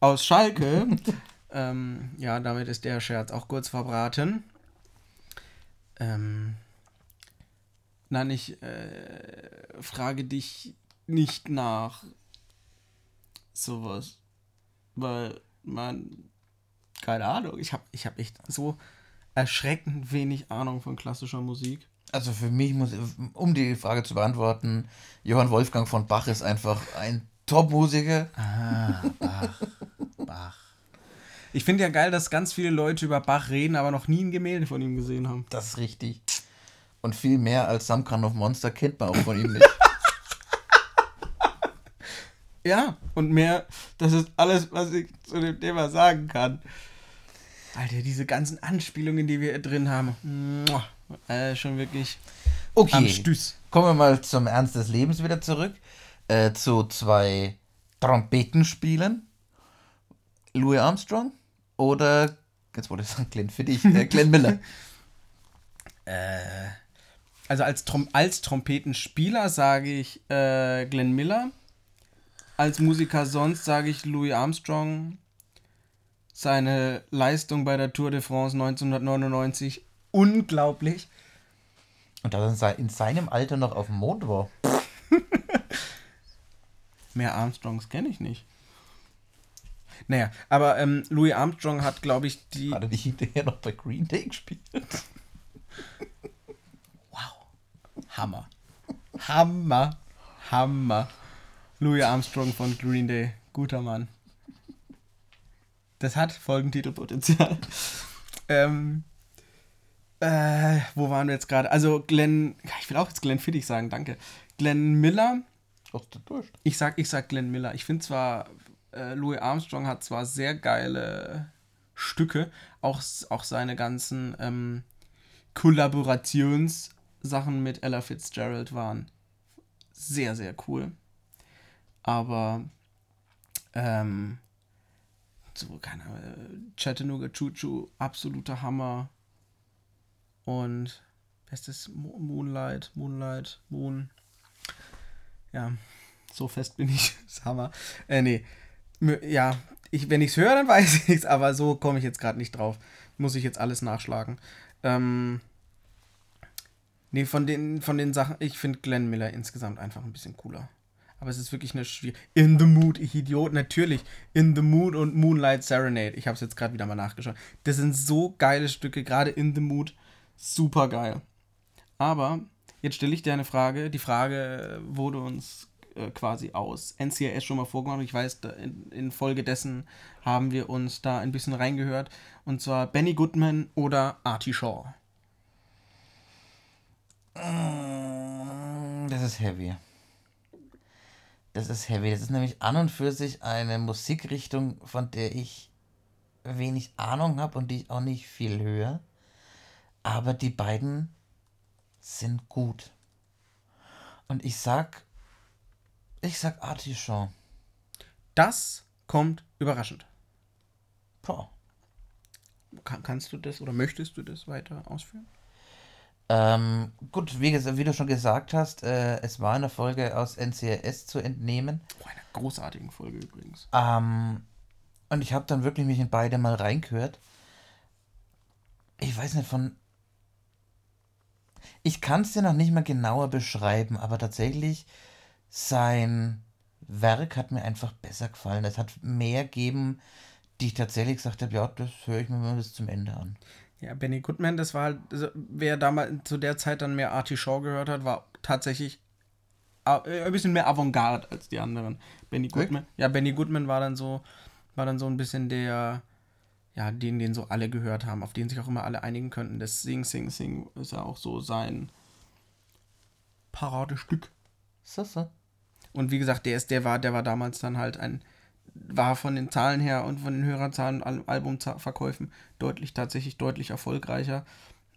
[SPEAKER 1] aus Schalke. [LAUGHS] ähm, ja, damit ist der Scherz auch kurz verbraten. Ähm, nein, ich äh, frage dich nicht nach sowas. Weil man, keine Ahnung, ich habe ich hab echt so erschreckend wenig Ahnung von klassischer Musik.
[SPEAKER 2] Also für mich muss, um die Frage zu beantworten, Johann Wolfgang von Bach ist einfach ein Top-Musiker.
[SPEAKER 1] Ah, Bach. Bach. Ich finde ja geil, dass ganz viele Leute über Bach reden, aber noch nie ein Gemälde von ihm gesehen haben.
[SPEAKER 2] Das ist richtig. Und viel mehr als of Monster kennt man auch von ihm nicht. [LAUGHS]
[SPEAKER 1] Ja, und mehr, das ist alles, was ich zu dem Thema sagen kann. Alter, diese ganzen Anspielungen, die wir drin haben. Äh, schon wirklich
[SPEAKER 2] okay. am Stüß. Kommen wir mal zum Ernst des Lebens wieder zurück. Äh, zu zwei Trompetenspielen. Louis Armstrong oder, jetzt wollte ich sagen, Glenn Fittich, äh, Glenn Miller. [LAUGHS]
[SPEAKER 1] äh, also als, Trom als Trompetenspieler sage ich äh, Glenn Miller als Musiker sonst sage ich Louis Armstrong. Seine Leistung bei der Tour de France 1999 unglaublich.
[SPEAKER 2] Und dass er in seinem Alter noch auf dem Mond war. [LAUGHS]
[SPEAKER 1] Mehr Armstrongs kenne ich nicht. Naja, aber ähm, Louis Armstrong hat, glaube ich, die.
[SPEAKER 2] Hat er nicht hinterher noch bei Green Day gespielt? [LAUGHS]
[SPEAKER 1] Hammer. Hammer. Hammer. Louis Armstrong von Green Day. Guter Mann. Das hat Folgentitelpotenzial. ähm, äh, wo waren wir jetzt gerade? Also Glenn, ich will auch jetzt Glenn Fittich sagen, danke. Glenn Miller. Ich sag, ich sag Glenn Miller. Ich finde zwar, äh, Louis Armstrong hat zwar sehr geile Stücke, auch, auch seine ganzen ähm, Kollaborationssachen mit Ella Fitzgerald waren sehr, sehr cool. Aber ähm, so, keine Ahnung, Chattanooga Choo absoluter Hammer. Und, ist das? Moonlight, Moonlight, Moon. Ja, so fest bin ich. Das [LAUGHS] ist Hammer. Äh, nee. Ja, ich, wenn ich es höre, dann [LAUGHS] weiß ich es, aber so komme ich jetzt gerade nicht drauf. Muss ich jetzt alles nachschlagen. Ähm, nee, von den, von den Sachen, ich finde Glenn Miller insgesamt einfach ein bisschen cooler. Aber es ist wirklich eine schwierige. In the Mood, ich Idiot, natürlich. In the Mood und Moonlight Serenade. Ich habe es jetzt gerade wieder mal nachgeschaut. Das sind so geile Stücke, gerade In the Mood. Super geil. Aber jetzt stelle ich dir eine Frage. Die Frage wurde uns äh, quasi aus NCIS schon mal vorgenommen. Ich weiß, in, in Folge dessen haben wir uns da ein bisschen reingehört. Und zwar Benny Goodman oder Artie Shaw.
[SPEAKER 2] Das ist heavy. Das ist heavy. Das ist nämlich an und für sich eine Musikrichtung, von der ich wenig Ahnung habe und die ich auch nicht viel höre. Aber die beiden sind gut. Und ich sag, ich sag Artichon.
[SPEAKER 1] Das kommt überraschend. Boah. Kann, kannst du das oder möchtest du das weiter ausführen?
[SPEAKER 2] Ähm, gut, wie, wie, du schon gesagt hast, äh, es war eine Folge aus NCRS zu entnehmen.
[SPEAKER 1] Oh, eine großartige Folge übrigens.
[SPEAKER 2] Ähm, und ich habe dann wirklich mich in beide mal reingehört. Ich weiß nicht, von ich kann es dir noch nicht mal genauer beschreiben, aber tatsächlich sein Werk hat mir einfach besser gefallen. Es hat mehr gegeben, die ich tatsächlich gesagt habe, ja, das höre ich mir mal bis zum Ende an.
[SPEAKER 1] Ja, Benny Goodman, das war halt, also, wer damals zu der Zeit dann mehr Artie Shaw gehört hat, war tatsächlich äh, ein bisschen mehr Avantgarde als die anderen. Benny Goodman. Ja, Benny Goodman war dann so, war dann so ein bisschen der, ja, den, den so alle gehört haben, auf den sich auch immer alle einigen könnten. Das Sing, Sing, Sing ist ja auch so sein Paradestück. So, so. Und wie gesagt, der ist, der war, der war damals dann halt ein, war von den Zahlen her und von den Hörerzahlen, Al Albumverkäufen deutlich, tatsächlich deutlich erfolgreicher.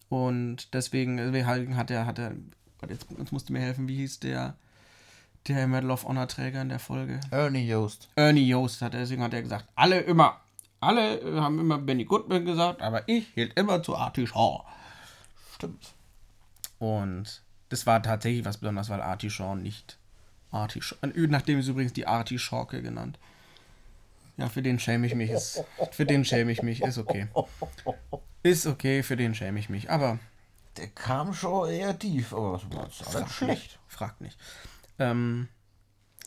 [SPEAKER 1] Und deswegen, hat er, hat er, jetzt, jetzt musst du mir helfen, wie hieß der, der Medal of Honor Träger in der Folge?
[SPEAKER 2] Ernie Yost.
[SPEAKER 1] Ernie Yost hat er, deswegen hat er gesagt, alle immer alle haben immer Benny Goodman gesagt, aber ich hielt immer zu Artie Shaw. Stimmt. Und das war tatsächlich was Besonderes, weil Artie Shaw nicht Artie Shaw, nachdem ist übrigens die Artie Shawke genannt. Ja, für den schäme ich mich. Ist, für den schäme ich mich. Ist okay. Ist okay, für den schäme ich mich. Aber.
[SPEAKER 2] Der kam schon eher tief, aber das war
[SPEAKER 1] frag schlecht. Nicht, fragt nicht. Ähm,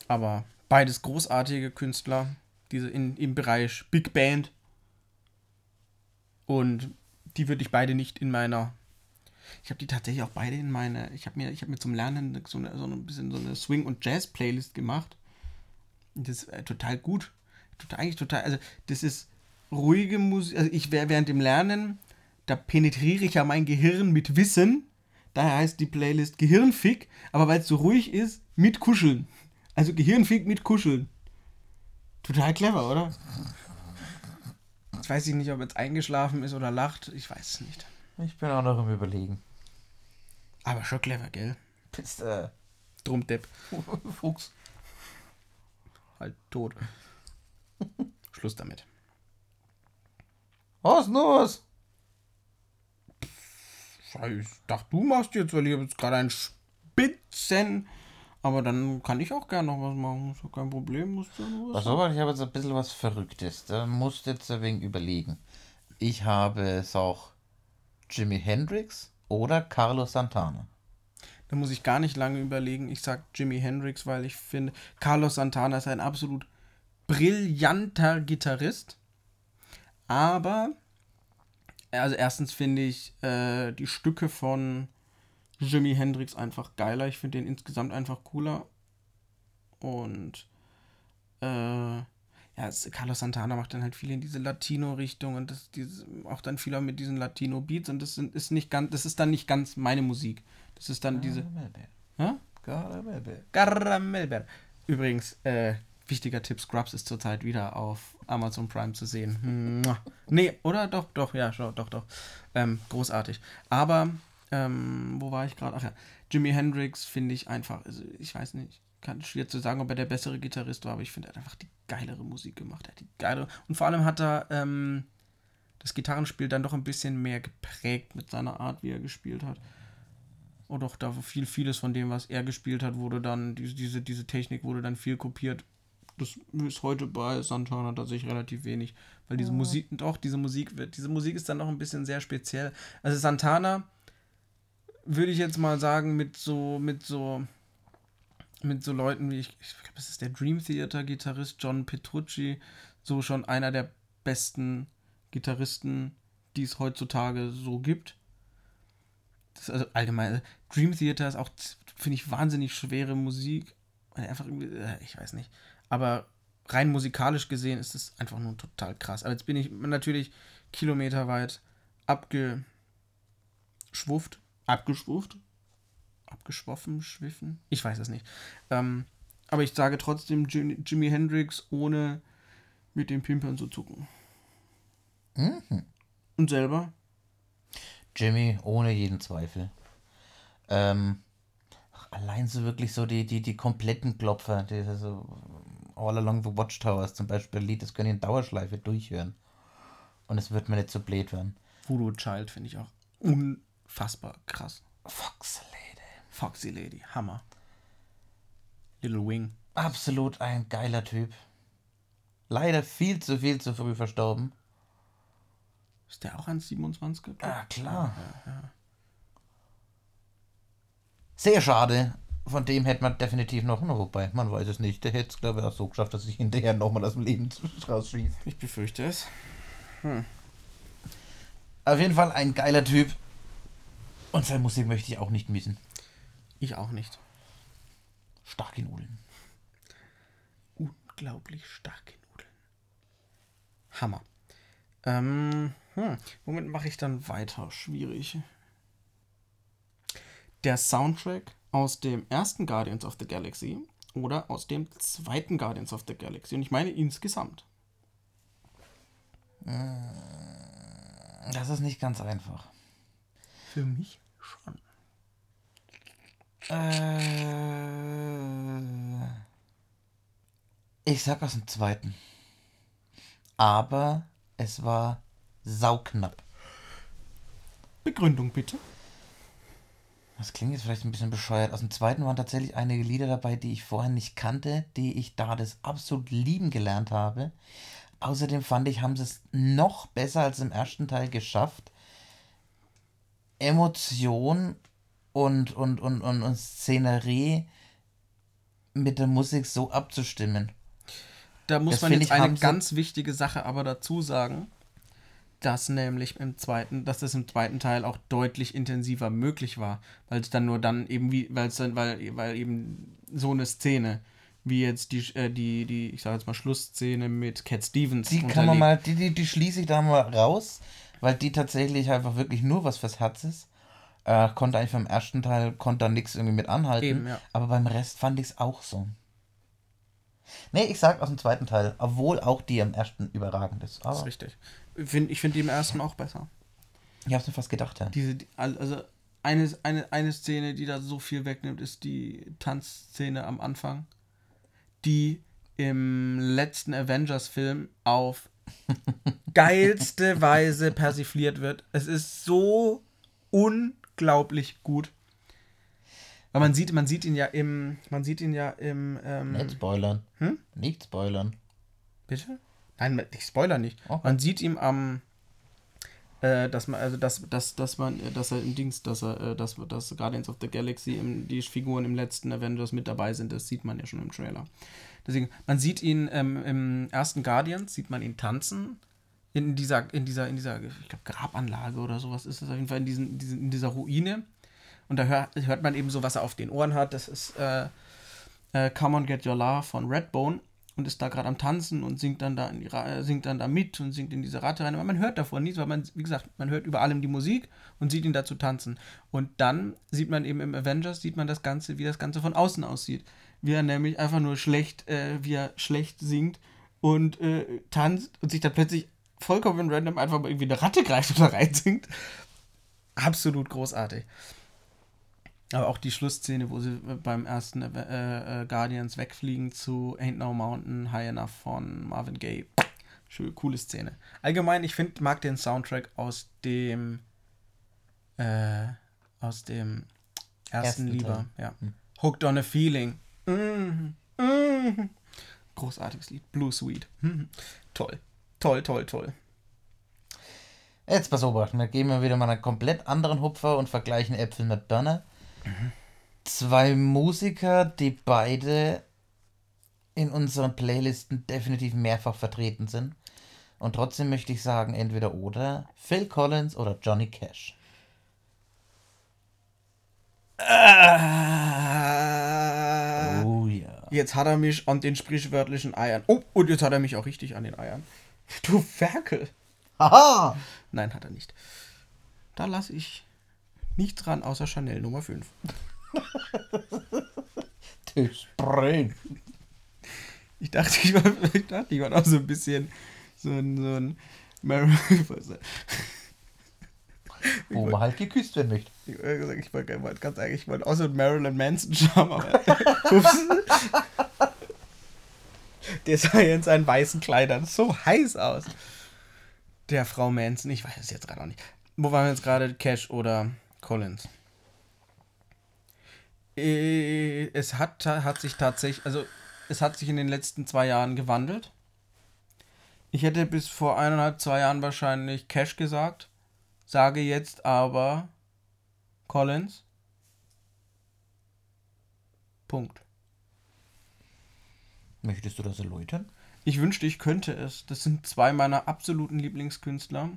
[SPEAKER 1] aber beides großartige Künstler diese in, im Bereich Big Band. Und die würde ich beide nicht in meiner. Ich habe die tatsächlich auch beide in meine. Ich habe mir, hab mir zum Lernen so, eine, so ein bisschen so eine Swing- und Jazz-Playlist gemacht. Das ist äh, total gut. Total, eigentlich total. Also, das ist ruhige Musik. Also, ich wäre während dem Lernen, da penetriere ich ja mein Gehirn mit Wissen. Daher heißt die Playlist Gehirnfick. Aber weil es so ruhig ist, mit Kuscheln. Also Gehirnfick mit Kuscheln. Total clever, oder? Jetzt weiß ich nicht, ob jetzt eingeschlafen ist oder lacht. Ich weiß es nicht.
[SPEAKER 2] Ich bin auch noch im Überlegen.
[SPEAKER 1] Aber schon clever, gell?
[SPEAKER 2] Bist äh.
[SPEAKER 1] Drum Depp. Fuchs. Halt tot. Schluss damit.
[SPEAKER 2] Was los?
[SPEAKER 1] Ich dachte, du machst jetzt, weil ich habe jetzt gerade einen Spitzen aber dann kann ich auch gerne noch was machen. Ist ja kein Problem. Musst du
[SPEAKER 2] was Achso, ich habe jetzt ein bisschen was Verrücktes. Da musst du jetzt ein wenig überlegen. Ich habe es auch Jimi Hendrix oder Carlos Santana.
[SPEAKER 1] Da muss ich gar nicht lange überlegen. Ich sage Jimi Hendrix, weil ich finde, Carlos Santana ist ein absolut brillanter Gitarrist. Aber, also erstens finde ich äh, die Stücke von Jimi Hendrix einfach geiler. Ich finde den insgesamt einfach cooler. Und äh, ja, Carlos Santana macht dann halt viel in diese Latino-Richtung und das diese, auch dann viel mit diesen Latino-Beats und das sind, ist nicht ganz, das ist dann nicht ganz meine Musik. Das ist dann diese. Caramel Caramel Übrigens, äh, Wichtiger Tipp, Scrubs ist zurzeit wieder auf Amazon Prime zu sehen. Nee, oder? Doch, doch, ja, doch, doch. Ähm, großartig. Aber, ähm, wo war ich gerade? Ach ja, Jimi Hendrix finde ich einfach, also ich weiß nicht, kann schwer zu sagen, ob er der bessere Gitarrist war, aber ich finde, er hat einfach die geilere Musik gemacht. Er hat die geilere, und vor allem hat er ähm, das Gitarrenspiel dann doch ein bisschen mehr geprägt mit seiner Art, wie er gespielt hat. Und auch da viel, vieles von dem, was er gespielt hat, wurde dann, diese, diese Technik wurde dann viel kopiert das ist heute bei Santana tatsächlich relativ wenig, weil diese Musik, doch, diese Musik wird, diese Musik ist dann noch ein bisschen sehr speziell. Also Santana würde ich jetzt mal sagen, mit so, mit so, mit so Leuten wie ich, ich glaube, das ist der Dream Theater Gitarrist John Petrucci, so schon einer der besten Gitarristen, die es heutzutage so gibt. Das ist also allgemein, Dream Theater ist auch, finde ich, wahnsinnig schwere Musik. Einfach irgendwie, äh, ich weiß nicht. Aber rein musikalisch gesehen ist es einfach nur total krass. Aber jetzt bin ich natürlich kilometerweit abgeschwufft. Abgeschwufft? Abgeschwoffen, schwiffen? Ich weiß es nicht. Ähm, aber ich sage trotzdem Jimi Hendrix, ohne mit den Pimpern zu zucken. Mhm. Und selber?
[SPEAKER 2] Jimmy, ohne jeden Zweifel. Ähm, allein so wirklich so die, die, die kompletten Klopfer, die so All Along the Watchtowers zum Beispiel, ein Lied, das können ich in Dauerschleife durchhören. Und es wird mir nicht so blöd werden.
[SPEAKER 1] Voodoo Child finde ich auch unfassbar krass.
[SPEAKER 2] Foxy Lady.
[SPEAKER 1] Foxy Lady, Hammer. Little Wing.
[SPEAKER 2] Absolut ein geiler Typ. Leider viel zu viel zu früh verstorben.
[SPEAKER 1] Ist der auch ein 27
[SPEAKER 2] Ah, klar. Ja, ja. Sehr schade, von dem hätte man definitiv noch, no, wobei, man weiß es nicht. Der hätte es, glaube ich, auch so geschafft, dass sich hinterher nochmal aus dem Leben rausschießt.
[SPEAKER 1] Ich befürchte es. Hm.
[SPEAKER 2] Auf jeden Fall ein geiler Typ. Und seine Musik möchte ich auch nicht missen.
[SPEAKER 1] Ich auch nicht.
[SPEAKER 2] Starke Nudeln.
[SPEAKER 1] Unglaublich starke Nudeln. Hammer. Ähm, hm. Womit mache ich dann weiter? Schwierig. Der Soundtrack aus dem ersten Guardians of the Galaxy oder aus dem zweiten Guardians of the Galaxy. Und ich meine insgesamt.
[SPEAKER 2] Das ist nicht ganz einfach.
[SPEAKER 1] Für mich schon.
[SPEAKER 2] Äh, ich sag aus dem zweiten. Aber es war sauknapp.
[SPEAKER 1] Begründung bitte.
[SPEAKER 2] Das klingt jetzt vielleicht ein bisschen bescheuert. Aus dem zweiten waren tatsächlich einige Lieder dabei, die ich vorher nicht kannte, die ich da das absolut lieben gelernt habe. Außerdem fand ich, haben sie es noch besser als im ersten Teil geschafft, Emotion und, und, und, und, und Szenerie mit der Musik so abzustimmen.
[SPEAKER 1] Da muss das man jetzt eine ganz wichtige Sache aber dazu sagen dass nämlich im zweiten, dass das im zweiten Teil auch deutlich intensiver möglich war, weil es dann nur dann eben wie, weil es dann, weil, weil eben so eine Szene, wie jetzt die, äh, die, die, ich sage jetzt mal Schlussszene mit Cat Stevens.
[SPEAKER 2] Die kann man mal, die, die, die schließe ich da mal raus, weil die tatsächlich einfach wirklich nur was fürs Herz ist. Äh, konnte eigentlich beim ersten Teil, konnte da nichts irgendwie mit anhalten. Eben, ja. Aber beim Rest fand ich es auch so. Nee, ich sag aus dem zweiten Teil, obwohl auch die im ersten überragend ist.
[SPEAKER 1] Aber das ist richtig. Find, ich finde die im ersten auch besser.
[SPEAKER 2] Ich hab's mir fast gedacht, ja.
[SPEAKER 1] Diese, also eine, eine, eine Szene, die da so viel wegnimmt, ist die Tanzszene am Anfang, die im letzten Avengers-Film auf [LAUGHS] geilste Weise persifliert wird. Es ist so unglaublich gut. Weil man sieht, man sieht ihn ja im, man sieht ihn ja im. Ähm,
[SPEAKER 2] nicht spoilern. Hm? Nicht spoilern.
[SPEAKER 1] Bitte? Nein, ich spoiler nicht. Okay. Man sieht ihm am, äh, dass man, also dass, dass, dass man, äh, dass er im Dings, dass er, äh, dass, dass Guardians of the Galaxy, im, die Figuren im letzten Avengers mit dabei sind, das sieht man ja schon im Trailer. Deswegen, man sieht ihn ähm, im ersten Guardians, sieht man ihn tanzen. In dieser, in dieser, in dieser, ich glaube, Grabanlage oder sowas ist es auf jeden Fall, in, diesen, in, diesen, in dieser Ruine. Und da hör, hört man eben so, was er auf den Ohren hat. Das ist äh, äh, Come on Get Your Love von Redbone. Und ist da gerade am Tanzen und singt dann da die Ra singt dann da mit und singt in diese Ratte rein. Aber man hört davon nichts, weil man, wie gesagt, man hört über allem die Musik und sieht ihn dazu tanzen. Und dann sieht man eben im Avengers, sieht man das Ganze, wie das Ganze von außen aussieht. Wie er nämlich einfach nur schlecht, äh, wie er schlecht singt und äh, tanzt und sich dann plötzlich vollkommen random einfach mal irgendwie eine Ratte greift oder reinsingt. Absolut großartig. Aber auch die Schlussszene, wo sie beim ersten äh, äh, Guardians wegfliegen zu Ain't No Mountain High Enough von Marvin Gaye. Schöne, coole Szene. Allgemein, ich finde, mag den Soundtrack aus dem äh, aus dem ersten, ersten lieber. Ja. Hm. Hooked on a Feeling. Mm, mm. Großartiges Lied. Blue Sweet. Mm. Toll. Toll, toll, toll.
[SPEAKER 2] Jetzt pass auf, wir geben wir wieder mal einen komplett anderen Hupfer und vergleichen Äpfel mit Birne. Zwei Musiker, die beide in unseren Playlisten definitiv mehrfach vertreten sind. Und trotzdem möchte ich sagen, entweder oder Phil Collins oder Johnny Cash.
[SPEAKER 1] Ah, oh ja. Jetzt hat er mich an den sprichwörtlichen Eiern. Oh, und jetzt hat er mich auch richtig an den Eiern. [LAUGHS] Du Ferkel. Haha. Nein, hat er nicht. Da lasse ich nichts dran außer Chanel Nummer 5. Der Spring. Ich dachte, ich war, ich dachte, ich war auch so ein bisschen so ein, so ein Marilyn. [LAUGHS]
[SPEAKER 2] Wo man halt geküsst werden möchte.
[SPEAKER 1] Ich, ich wollte wollt ganz eigentlich, ich wollte auch so ein Marilyn Manson aber. ups. [LAUGHS] Der sah jetzt in seinen weißen Kleidern so heiß aus. Der Frau Manson, ich weiß es jetzt gerade auch nicht. Wo waren wir jetzt gerade? Cash oder Collins. Äh, es hat, hat sich tatsächlich, also es hat sich in den letzten zwei Jahren gewandelt. Ich hätte bis vor eineinhalb, zwei Jahren wahrscheinlich Cash gesagt, sage jetzt aber Collins. Punkt.
[SPEAKER 2] Möchtest du das erläutern?
[SPEAKER 1] Ich wünschte, ich könnte es. Das sind zwei meiner absoluten Lieblingskünstler,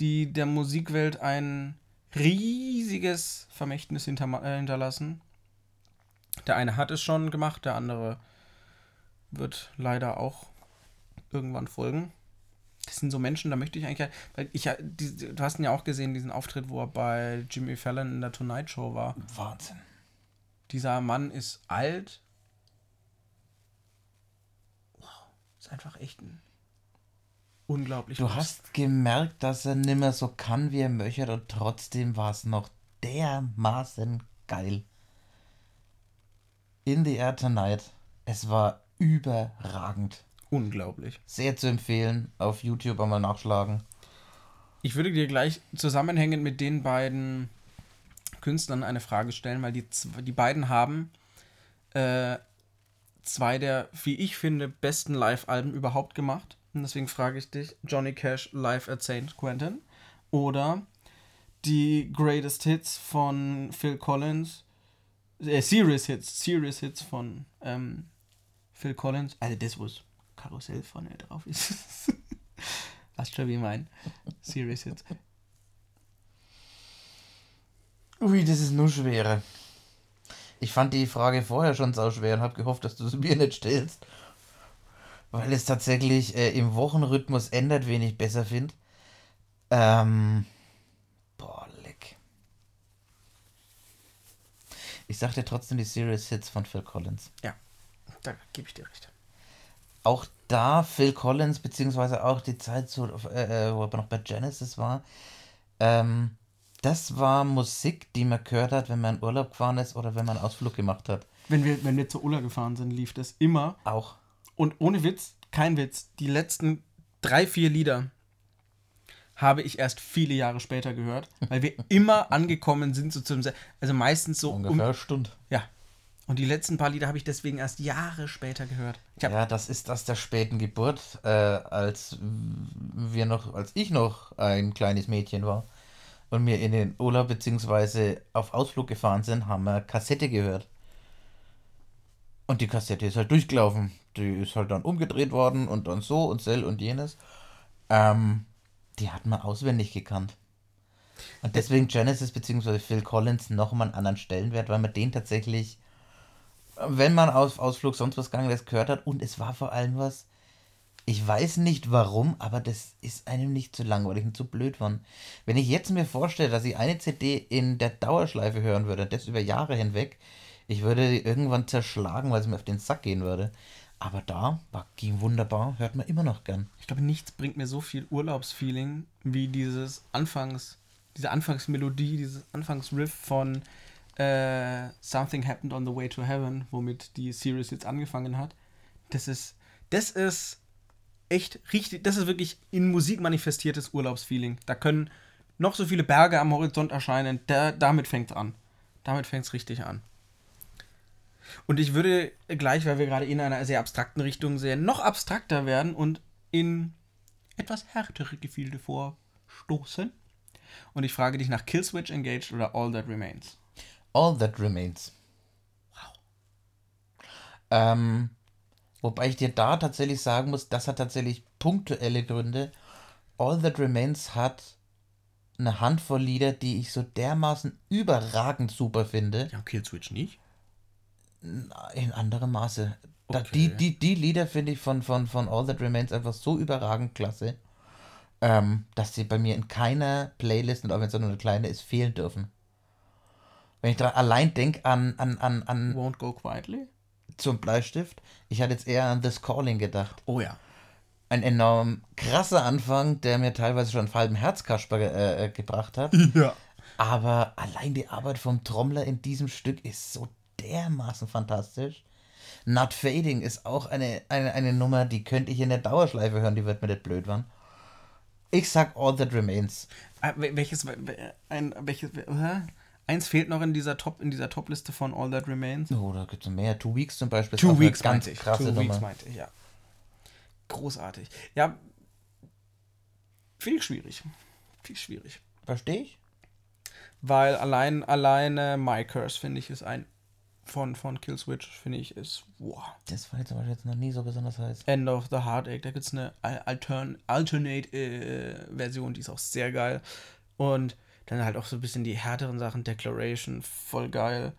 [SPEAKER 1] die der Musikwelt ein riesiges Vermächtnis hinter, äh, hinterlassen. Der eine hat es schon gemacht, der andere wird leider auch irgendwann folgen. Das sind so Menschen, da möchte ich eigentlich, weil ich die, du hast ihn ja auch gesehen, diesen Auftritt, wo er bei Jimmy Fallon in der Tonight Show war.
[SPEAKER 2] Wahnsinn.
[SPEAKER 1] Dieser Mann ist alt. Wow, ist einfach echt ein unglaublich.
[SPEAKER 2] Du hast gemerkt, dass er nimmer so kann, wie er möchte, und trotzdem war es noch dermaßen geil. In the Air Tonight. Es war überragend.
[SPEAKER 1] Unglaublich.
[SPEAKER 2] Sehr zu empfehlen. Auf YouTube einmal nachschlagen.
[SPEAKER 1] Ich würde dir gleich zusammenhängend mit den beiden Künstlern eine Frage stellen, weil die, die beiden haben äh, zwei der, wie ich finde, besten Live-Alben überhaupt gemacht. Und deswegen frage ich dich, Johnny Cash live at St. Quentin oder die Greatest Hits von Phil Collins, äh, Serious Hits, Serious Hits von ähm, Phil Collins, also das, wo das Karussell vorne drauf ist. [LAUGHS] Weißt schon, wie mein? Serious Hits.
[SPEAKER 2] Ui, das ist nur schwerer. Ich fand die Frage vorher schon sau schwer und habe gehofft, dass du sie mir nicht stellst weil es tatsächlich äh, im Wochenrhythmus ändert, wen ich besser finde. Ähm, boah, leck. Ich sagte trotzdem die Serious Hits von Phil Collins.
[SPEAKER 1] Ja, da gebe ich dir recht.
[SPEAKER 2] Auch da Phil Collins, beziehungsweise auch die Zeit, so, äh, äh, wo er noch bei Genesis war, ähm, das war Musik, die man gehört hat, wenn man in Urlaub gefahren ist oder wenn man einen Ausflug gemacht hat.
[SPEAKER 1] Wenn wir, wenn wir zur Ulla gefahren sind, lief das immer.
[SPEAKER 2] Auch.
[SPEAKER 1] Und ohne Witz, kein Witz, die letzten drei, vier Lieder habe ich erst viele Jahre später gehört, [LAUGHS] weil wir immer angekommen sind, so zum, also meistens so
[SPEAKER 2] ungefähr um, eine Stunde.
[SPEAKER 1] Ja. Und die letzten paar Lieder habe ich deswegen erst Jahre später gehört.
[SPEAKER 2] ja, das ist aus der späten Geburt, äh, als wir noch, als ich noch ein kleines Mädchen war und wir in den Urlaub bzw. auf Ausflug gefahren sind, haben wir Kassette gehört. Und die Kassette ist halt durchgelaufen. Die ist halt dann umgedreht worden und dann so und sel und jenes. Ähm, die hat man auswendig gekannt. Und deswegen Genesis bzw. Phil Collins nochmal einen anderen Stellenwert, weil man den tatsächlich wenn man auf Ausflug sonst was gegangen ist, gehört hat. Und es war vor allem was, ich weiß nicht warum, aber das ist einem nicht zu langweilig und zu blöd war. Wenn ich jetzt mir vorstelle, dass ich eine CD in der Dauerschleife hören würde, das über Jahre hinweg, ich würde irgendwann zerschlagen, weil es mir auf den Sack gehen würde. Aber da war ging wunderbar, hört man immer noch gern.
[SPEAKER 1] Ich glaube, nichts bringt mir so viel Urlaubsfeeling wie dieses Anfangs, diese Anfangsmelodie, dieses Anfangsriff von äh, Something Happened on the Way to Heaven, womit die Series jetzt angefangen hat. Das ist, das ist echt richtig, das ist wirklich in Musik manifestiertes Urlaubsfeeling. Da können noch so viele Berge am Horizont erscheinen, da, damit fängt es an. Damit fängt es richtig an. Und ich würde gleich, weil wir gerade in einer sehr abstrakten Richtung sehen, noch abstrakter werden und in etwas härtere Gefilde vorstoßen. Und ich frage dich nach Killswitch Engaged oder All That Remains.
[SPEAKER 2] All That Remains. Wow. Ähm, wobei ich dir da tatsächlich sagen muss, das hat tatsächlich punktuelle Gründe. All That Remains hat eine Handvoll Lieder, die ich so dermaßen überragend super finde.
[SPEAKER 1] Ja, Killswitch nicht?
[SPEAKER 2] In anderem Maße. Da, die, die, die Lieder finde ich von, von, von All That Remains einfach so überragend klasse, ähm, dass sie bei mir in keiner Playlist, und auch wenn es nur eine kleine ist, fehlen dürfen. Wenn ich da allein denke an, an, an, an.
[SPEAKER 1] Won't Go Quietly?
[SPEAKER 2] Zum Bleistift. Ich hatte jetzt eher an This Calling gedacht.
[SPEAKER 1] Oh ja.
[SPEAKER 2] Ein enorm krasser Anfang, der mir teilweise schon einen halben Herzkasper äh, äh, gebracht hat. [LAUGHS]
[SPEAKER 1] Ja.
[SPEAKER 2] Aber allein die Arbeit vom Trommler in diesem Stück ist so dermaßen fantastisch. Not Fading ist auch eine, eine, eine Nummer, die könnte ich in der Dauerschleife hören, die wird mir nicht blöd werden. Ich sag All That Remains.
[SPEAKER 1] Ah, welches, ein, welches, eins fehlt noch in dieser Top, in dieser Top-Liste von All That Remains.
[SPEAKER 2] Oh, da gibt es mehr. Two Weeks zum Beispiel.
[SPEAKER 1] Two Weeks ganz ich. Krasse Two Nummer. Weeks meinte ich, ja. Großartig. Ja, viel schwierig. Viel schwierig.
[SPEAKER 2] Verstehe ich.
[SPEAKER 1] Weil allein, alleine My Curse, finde ich, ist ein von, von Killswitch, finde ich, ist, wow.
[SPEAKER 2] Das war jetzt aber jetzt noch nie so besonders heiß.
[SPEAKER 1] End of the Heartache, da gibt es eine Altern Alternate-Version, äh, die ist auch sehr geil. Und dann halt auch so ein bisschen die härteren Sachen, Declaration, voll geil.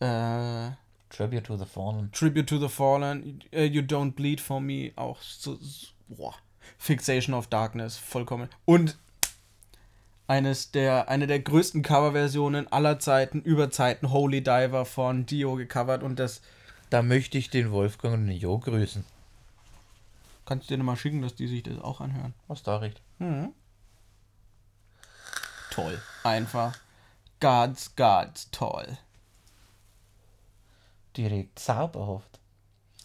[SPEAKER 1] Äh,
[SPEAKER 2] Tribute to the Fallen.
[SPEAKER 1] Tribute to the Fallen, uh, You Don't Bleed for Me, auch so, so boah. Fixation of Darkness, vollkommen. Und eines der, eine der größten Coverversionen aller Zeiten, über Zeiten, Holy Diver von Dio gecovert und das.
[SPEAKER 2] Da möchte ich den Wolfgang und den Jo grüßen.
[SPEAKER 1] Kannst du dir nochmal schicken, dass die sich das auch anhören?
[SPEAKER 2] Was da recht. Mhm.
[SPEAKER 1] Toll. Einfach. Ganz, ganz toll.
[SPEAKER 2] Direkt zauberhaft.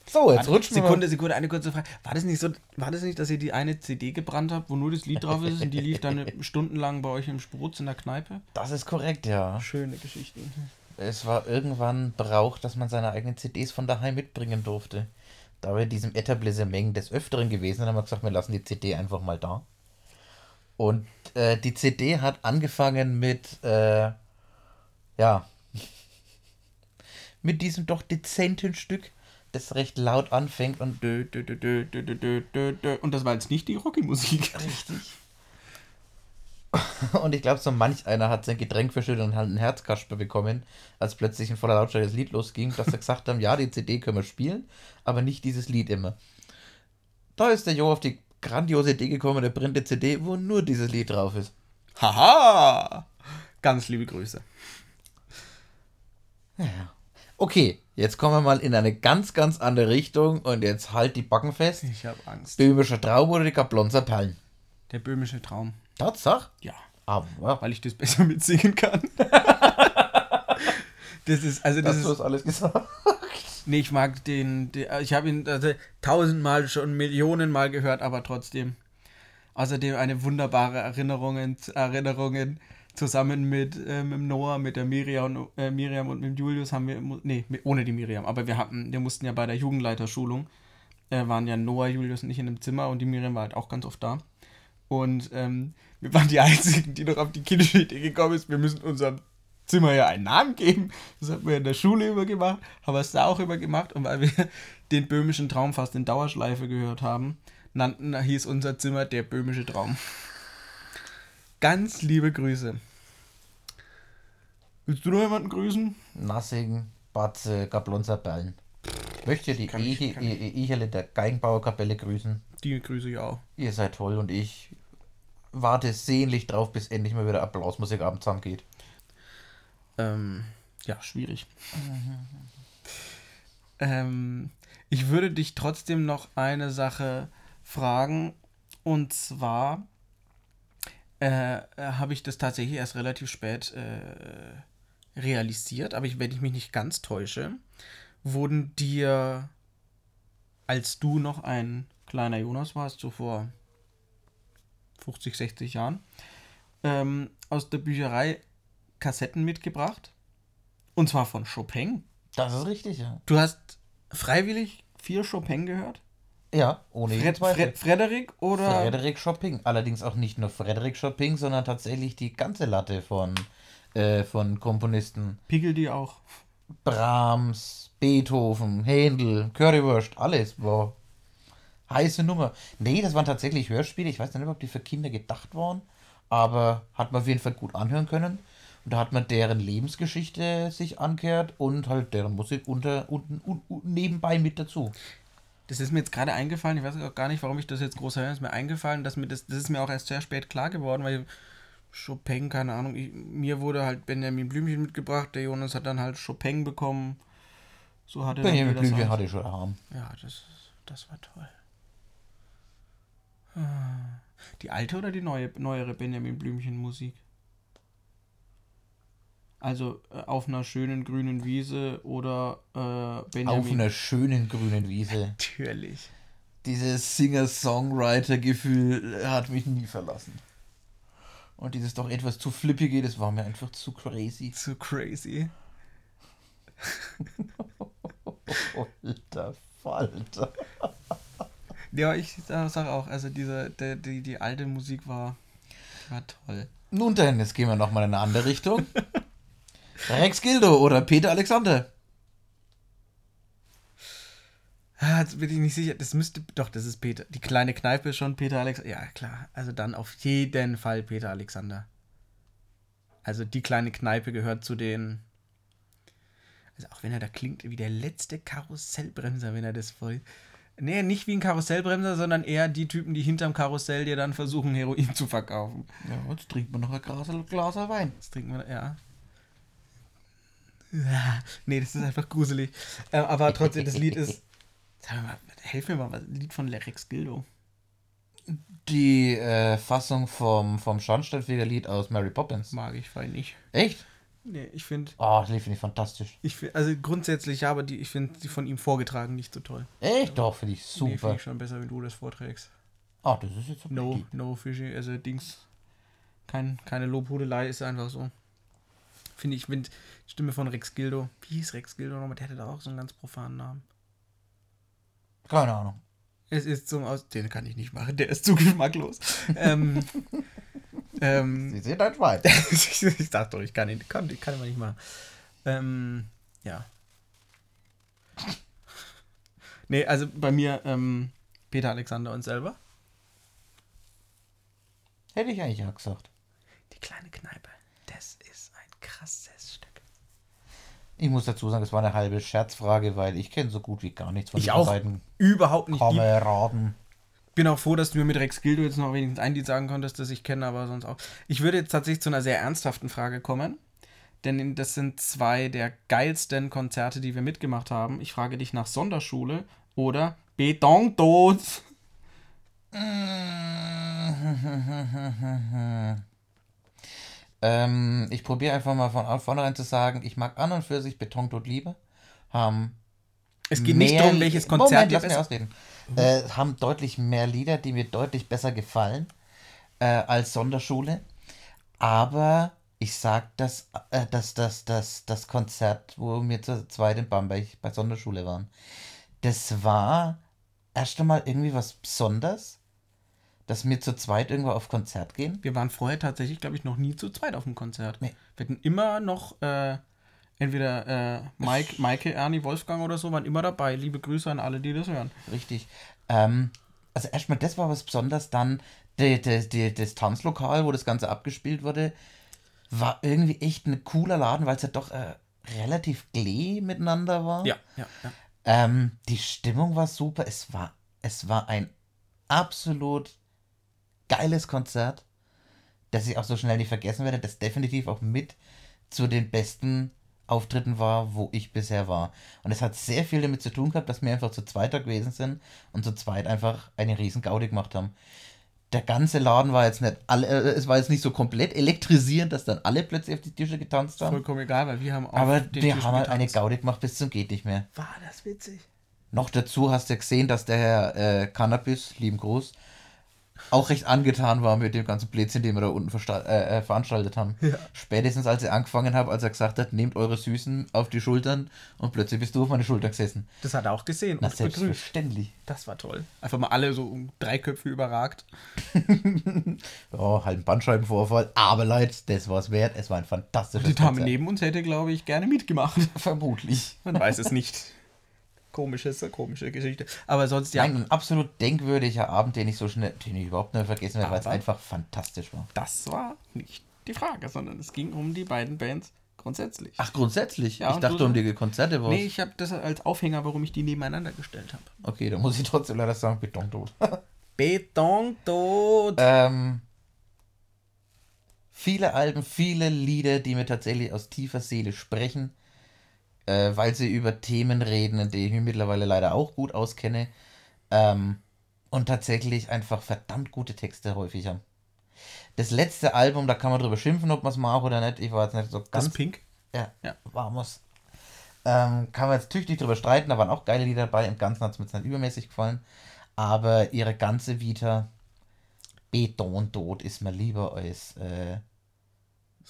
[SPEAKER 2] So, jetzt rutschen
[SPEAKER 1] wir Sekunde, Sekunde, eine kurze Frage. War das nicht so, war das nicht, dass ihr die eine CD gebrannt habt, wo nur das Lied drauf ist und die lief dann [LAUGHS] stundenlang bei euch im Sprutz in der Kneipe?
[SPEAKER 2] Das ist korrekt, ja.
[SPEAKER 1] Schöne Geschichte.
[SPEAKER 2] Es war irgendwann Brauch, dass man seine eigenen CDs von daheim mitbringen durfte. Da wir in diesem Etablissement des Öfteren gewesen sind, haben wir gesagt, wir lassen die CD einfach mal da. Und äh, die CD hat angefangen mit, äh, ja, [LAUGHS] mit diesem doch dezenten Stück das recht laut anfängt und dö, dö, dö, dö, dö, dö, dö, dö.
[SPEAKER 1] und das war jetzt nicht die Rocky-Musik.
[SPEAKER 2] Richtig. Und ich glaube, so manch einer hat sein Getränk verschüttet und halt einen Herzkasper bekommen, als plötzlich ein voller Lautstärke das Lied losging, dass sie gesagt haben, ja, die CD können wir spielen, aber nicht dieses Lied immer. Da ist der Jo auf die grandiose Idee gekommen, der brennt die CD, wo nur dieses Lied drauf ist.
[SPEAKER 1] Haha! Ganz liebe Grüße.
[SPEAKER 2] Ja. Okay, jetzt kommen wir mal in eine ganz, ganz andere Richtung und jetzt halt die Backen fest.
[SPEAKER 1] Ich habe Angst.
[SPEAKER 2] Böhmischer Traum oder die Kaplonzer Perlen?
[SPEAKER 1] Der böhmische Traum.
[SPEAKER 2] Tatsache?
[SPEAKER 1] Ja.
[SPEAKER 2] Aber. Ja.
[SPEAKER 1] Weil ich das besser [LAUGHS] mitsingen kann. das ist, also das
[SPEAKER 2] Hast du das alles gesagt?
[SPEAKER 1] Nee, ich mag den, den ich habe ihn also, tausendmal schon, Millionenmal gehört, aber trotzdem. Außerdem eine wunderbare Erinnerungen, Erinnerungen zusammen mit, äh, mit Noah, mit der Miriam und, äh, Miriam und mit Julius haben wir, nee, ohne die Miriam, aber wir hatten, wir mussten ja bei der Jugendleiterschulung, äh, waren ja Noah, Julius und ich in einem Zimmer und die Miriam war halt auch ganz oft da. Und ähm, wir waren die [LAUGHS] Einzigen, die noch auf die kindische Idee gekommen ist, wir müssen unserem Zimmer ja einen Namen geben. Das haben wir in der Schule immer gemacht, haben wir es da auch immer gemacht. Und weil wir [LAUGHS] den böhmischen Traum fast in Dauerschleife gehört haben, nannten, hieß unser Zimmer der böhmische Traum. Ganz liebe Grüße. Willst du noch jemanden grüßen?
[SPEAKER 2] Nassigen, Spatze, Gablonzerbellen. Ich möchte die. Ichele der Geigenbauerkapelle grüßen.
[SPEAKER 1] Die grüße ich auch.
[SPEAKER 2] Ihr seid toll und ich warte sehnlich drauf, bis endlich mal wieder Applausmusik abends zusammengeht.
[SPEAKER 1] Ähm, ja, schwierig. ähm, ich würde dich trotzdem noch eine Sache fragen. Und zwar äh, habe ich das tatsächlich erst relativ spät äh, realisiert, aber ich, wenn ich mich nicht ganz täusche, wurden dir, als du noch ein kleiner Jonas warst, so vor 50, 60 Jahren, ähm, aus der Bücherei Kassetten mitgebracht. Und zwar von Chopin.
[SPEAKER 2] Das ist richtig, ja.
[SPEAKER 1] Du hast freiwillig vier Chopin gehört?
[SPEAKER 2] Ja, ohne jeden
[SPEAKER 1] Fred,
[SPEAKER 2] Zweifel.
[SPEAKER 1] Fred, Frederik oder?
[SPEAKER 2] Frederik Chopin. Allerdings auch nicht nur Frederik Chopin, sondern tatsächlich die ganze Latte von, äh, von Komponisten.
[SPEAKER 1] Pickel die auch.
[SPEAKER 2] Brahms, Beethoven, Händel, Currywurst, alles. Wow. Heiße Nummer. Nee, das waren tatsächlich Hörspiele. Ich weiß nicht, ob die für Kinder gedacht waren, aber hat man auf jeden Fall gut anhören können. Und da hat man deren Lebensgeschichte sich angehört und halt deren Musik unter, unten, un, un, nebenbei mit dazu.
[SPEAKER 1] Das ist mir jetzt gerade eingefallen. Ich weiß auch gar nicht, warum ich das jetzt groß höre. Ist mir eingefallen, dass mir das, das ist mir auch erst sehr spät klar geworden, weil Chopin, keine Ahnung, ich, mir wurde halt Benjamin Blümchen mitgebracht. Der Jonas hat dann halt Chopin bekommen. So hatte
[SPEAKER 2] Benjamin
[SPEAKER 1] jeder
[SPEAKER 2] Blümchen hatte ich schon haben.
[SPEAKER 1] Ja, das, das war toll. Ah. Die alte oder die neue, neuere Benjamin Blümchen Musik? Also äh, auf einer schönen grünen Wiese oder äh, Benjamin.
[SPEAKER 2] Auf einer schönen grünen Wiese. [LAUGHS]
[SPEAKER 1] Natürlich.
[SPEAKER 2] Dieses Singer-Songwriter-Gefühl hat mich nie verlassen. Und dieses doch etwas zu flippige, das war mir einfach zu crazy.
[SPEAKER 1] Zu crazy. [LAUGHS]
[SPEAKER 2] Alter Falter. [LAUGHS]
[SPEAKER 1] Ja, ich sag auch, also diese, die, die, die alte Musik war, war toll.
[SPEAKER 2] Nun denn, jetzt gehen wir nochmal in eine andere Richtung. Rex Gildo oder Peter Alexander.
[SPEAKER 1] Ah, Jetzt bin ich nicht sicher. Das müsste. Doch, das ist Peter. Die kleine Kneipe ist schon Peter Alexander. Ja, klar. Also dann auf jeden Fall Peter Alexander. Also die kleine Kneipe gehört zu den. Also auch wenn er da klingt wie der letzte Karussellbremser, wenn er das voll. Nee, nicht wie ein Karussellbremser, sondern eher die Typen, die hinterm Karussell dir dann versuchen, Heroin zu verkaufen.
[SPEAKER 2] Ja, jetzt trinkt man noch ein Glas, Glas Wein.
[SPEAKER 1] Das trinken wir, ja. Ja, [LAUGHS] Nee, das ist einfach gruselig. Äh, aber trotzdem, das Lied ist. Sag mal, helf mir mal, was Lied von Lerex Gildo.
[SPEAKER 2] Die äh, Fassung vom, vom Schornsteinfegerlied aus Mary Poppins.
[SPEAKER 1] Mag ich voll nicht.
[SPEAKER 2] Echt?
[SPEAKER 1] Nee, ich finde.
[SPEAKER 2] Oh, das Lied finde ich fantastisch.
[SPEAKER 1] Ich find, also grundsätzlich ja, aber die, ich finde die von ihm vorgetragen nicht so toll.
[SPEAKER 2] Echt? Doch, finde ich
[SPEAKER 1] Nee, finde
[SPEAKER 2] super.
[SPEAKER 1] ich schon besser, wenn du das vorträgst.
[SPEAKER 2] Ah, das ist jetzt okay.
[SPEAKER 1] No, no fishy, also Dings. Kein, keine Lobhudelei, ist einfach so. Finde ich, die Stimme von Rex Gildo. Wie hieß Rex Gildo nochmal? Der hatte da auch so einen ganz profanen Namen.
[SPEAKER 2] Keine Ahnung.
[SPEAKER 1] Es ist zum Aus. Den kann ich nicht machen, der ist zu geschmacklos. [LAUGHS] ähm, ähm,
[SPEAKER 2] Sie sind ein Schwein. [LAUGHS]
[SPEAKER 1] ich, sag doch, ich kann ihn, kann, kann ihn nicht machen. Ähm, ja. Nee, also bei mir ähm, Peter Alexander und selber.
[SPEAKER 2] Hätte ich eigentlich auch gesagt.
[SPEAKER 1] Die kleine Kneipe. Krasses Stück.
[SPEAKER 2] Ich muss dazu sagen, es war eine halbe Scherzfrage, weil ich kenne so gut wie gar nichts von
[SPEAKER 1] Ich
[SPEAKER 2] diesen
[SPEAKER 1] auch
[SPEAKER 2] beiden
[SPEAKER 1] überhaupt nicht.
[SPEAKER 2] Kameraden.
[SPEAKER 1] bin auch froh, dass du mir mit Rex Gildo jetzt noch wenigstens ein Lied sagen konntest, das ich kenne, aber sonst auch. Ich würde jetzt tatsächlich zu einer sehr ernsthaften Frage kommen. Denn das sind zwei der geilsten Konzerte, die wir mitgemacht haben. Ich frage dich nach Sonderschule oder Betontod. [LAUGHS]
[SPEAKER 2] ähm, ich probiere einfach mal von vornherein zu sagen, ich mag an und für sich Betontod lieber. Haben
[SPEAKER 1] Es geht nicht darum, welches Konzert
[SPEAKER 2] Moment, lass mich
[SPEAKER 1] besser-
[SPEAKER 2] ausreden. Äh, haben deutlich mehr Lieder, die mir deutlich besser gefallen äh, als Sonderschule. Aber ich sag, dass, äh, dass, dass, dass das Konzert, wo wir zu zweit in Bamberg bei Sonderschule waren, das war erst einmal irgendwie was Besonderes, dass wir zu zweit irgendwo auf Konzert gehen.
[SPEAKER 1] Wir waren vorher tatsächlich, glaube ich, noch nie zu zweit auf dem Konzert.
[SPEAKER 2] Nee.
[SPEAKER 1] Wir hatten immer noch äh, entweder äh, Mike, Maike, Ernie, Wolfgang oder so, waren immer dabei. Liebe Grüße an alle, die das hören.
[SPEAKER 2] Richtig. Ähm, also erstmal, das war was Besonderes. Dann die, die, die, das Tanzlokal, wo das Ganze abgespielt wurde, war irgendwie echt ein cooler Laden, weil es ja doch äh, relativ glee miteinander war.
[SPEAKER 1] Ja, ja, ja.
[SPEAKER 2] Ähm, die Stimmung war super. Es war, es war ein absolut geiles Konzert, das ich auch so schnell nicht vergessen werde, das definitiv auch mit zu den besten Auftritten war, wo ich bisher war. Und es hat sehr viel damit zu tun gehabt, dass wir einfach zu zweit da gewesen sind und zu zweit einfach eine riesen Gaudi gemacht haben. Der ganze Laden war jetzt nicht alle, äh, es war jetzt nicht so komplett elektrisierend, dass dann alle plötzlich auf die Tische getanzt haben.
[SPEAKER 1] Vollkommen egal, weil wir haben auch
[SPEAKER 2] Aber
[SPEAKER 1] den
[SPEAKER 2] die
[SPEAKER 1] Tisch
[SPEAKER 2] haben halt eine. Gaudi gemacht bis zum geht nicht mehr.
[SPEAKER 1] War das witzig?
[SPEAKER 2] Noch dazu hast du gesehen, dass der Herr äh, Cannabis, lieben Gruß, auch recht angetan war mit dem ganzen Blödsinn, den wir da unten äh, äh, veranstaltet haben. Spätestens als ich angefangen habe, als er gesagt hat, nehmt eure Süßen auf die Schultern und plötzlich bist du auf meine Schulter gesessen.
[SPEAKER 1] Das hat er auch gesehen
[SPEAKER 2] Na,
[SPEAKER 1] und begrüßt.
[SPEAKER 2] selbstverständlich.
[SPEAKER 1] Das war toll. Einfach mal alle so um drei Köpfe überragt. [LAUGHS]
[SPEAKER 2] Ja, halt ein Bandscheibenvorfall, aber Leute, das war's wert. Es war ein fantastisches
[SPEAKER 1] Die Dame
[SPEAKER 2] Konzert.
[SPEAKER 1] neben uns hätte, glaube ich, gerne mitgemacht.
[SPEAKER 2] Vermutlich.
[SPEAKER 1] Man weiß es nicht. Komisches, komische Geschichte. Aber sonst, ja,
[SPEAKER 2] Nein, ein absolut denkwürdiger Abend, den ich so schnell, den ich überhaupt nicht vergessen werde, weil es einfach fantastisch war.
[SPEAKER 1] das war nicht die Frage, sondern es ging um die beiden Bands grundsätzlich.
[SPEAKER 2] Ach, grundsätzlich?
[SPEAKER 1] Ja,
[SPEAKER 2] ich dachte
[SPEAKER 1] du
[SPEAKER 2] um
[SPEAKER 1] so?
[SPEAKER 2] die Konzerte war
[SPEAKER 1] nee, ich habe das als Aufhänger, warum ich die nebeneinander gestellt habe.
[SPEAKER 2] Okay, da muss ich trotzdem leider sagen, Betontod. [LAUGHS]
[SPEAKER 1] Betontod.
[SPEAKER 2] ähm, viele Alben, viele Lieder, die mir tatsächlich aus tiefer Seele sprechen, äh, weil sie über Themen reden, in denen ich mich mittlerweile leider auch gut auskenne. Ähm, und tatsächlich einfach verdammt gute Texte häufig haben. Das letzte Album, da kann man drüber schimpfen, ob man es mag oder nicht. Ich war jetzt nicht so ganz
[SPEAKER 1] das Pink.
[SPEAKER 2] Ja,
[SPEAKER 1] Ja.
[SPEAKER 2] Vamos. Ähm, kann man jetzt tüchtig drüber streiten, da waren auch geile Lieder dabei. Im Ganzen hat es mir jetzt nicht übermäßig gefallen. Aber ihre ganze Vita, Betontod, ist mir lieber als äh,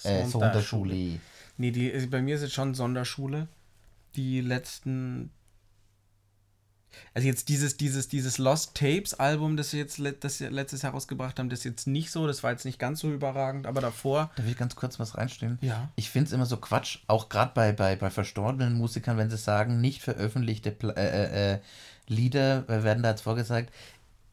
[SPEAKER 2] äh, Sonderschule.
[SPEAKER 1] Nee, die, also bei mir ist es schon Sonderschule. Die letzten. Also jetzt dieses, dieses, dieses Lost Tapes Album, das sie jetzt das sie letztes Jahr rausgebracht haben, das ist jetzt nicht so, das war jetzt nicht ganz so überragend, aber davor.
[SPEAKER 2] Da will ich ganz kurz was reinstellen.
[SPEAKER 1] Ja.
[SPEAKER 2] Ich finde es immer so Quatsch, auch gerade bei, bei, bei verstorbenen Musikern, wenn sie sagen, nicht veröffentlichte Pla äh, äh, äh, Lieder werden da jetzt vorgesagt.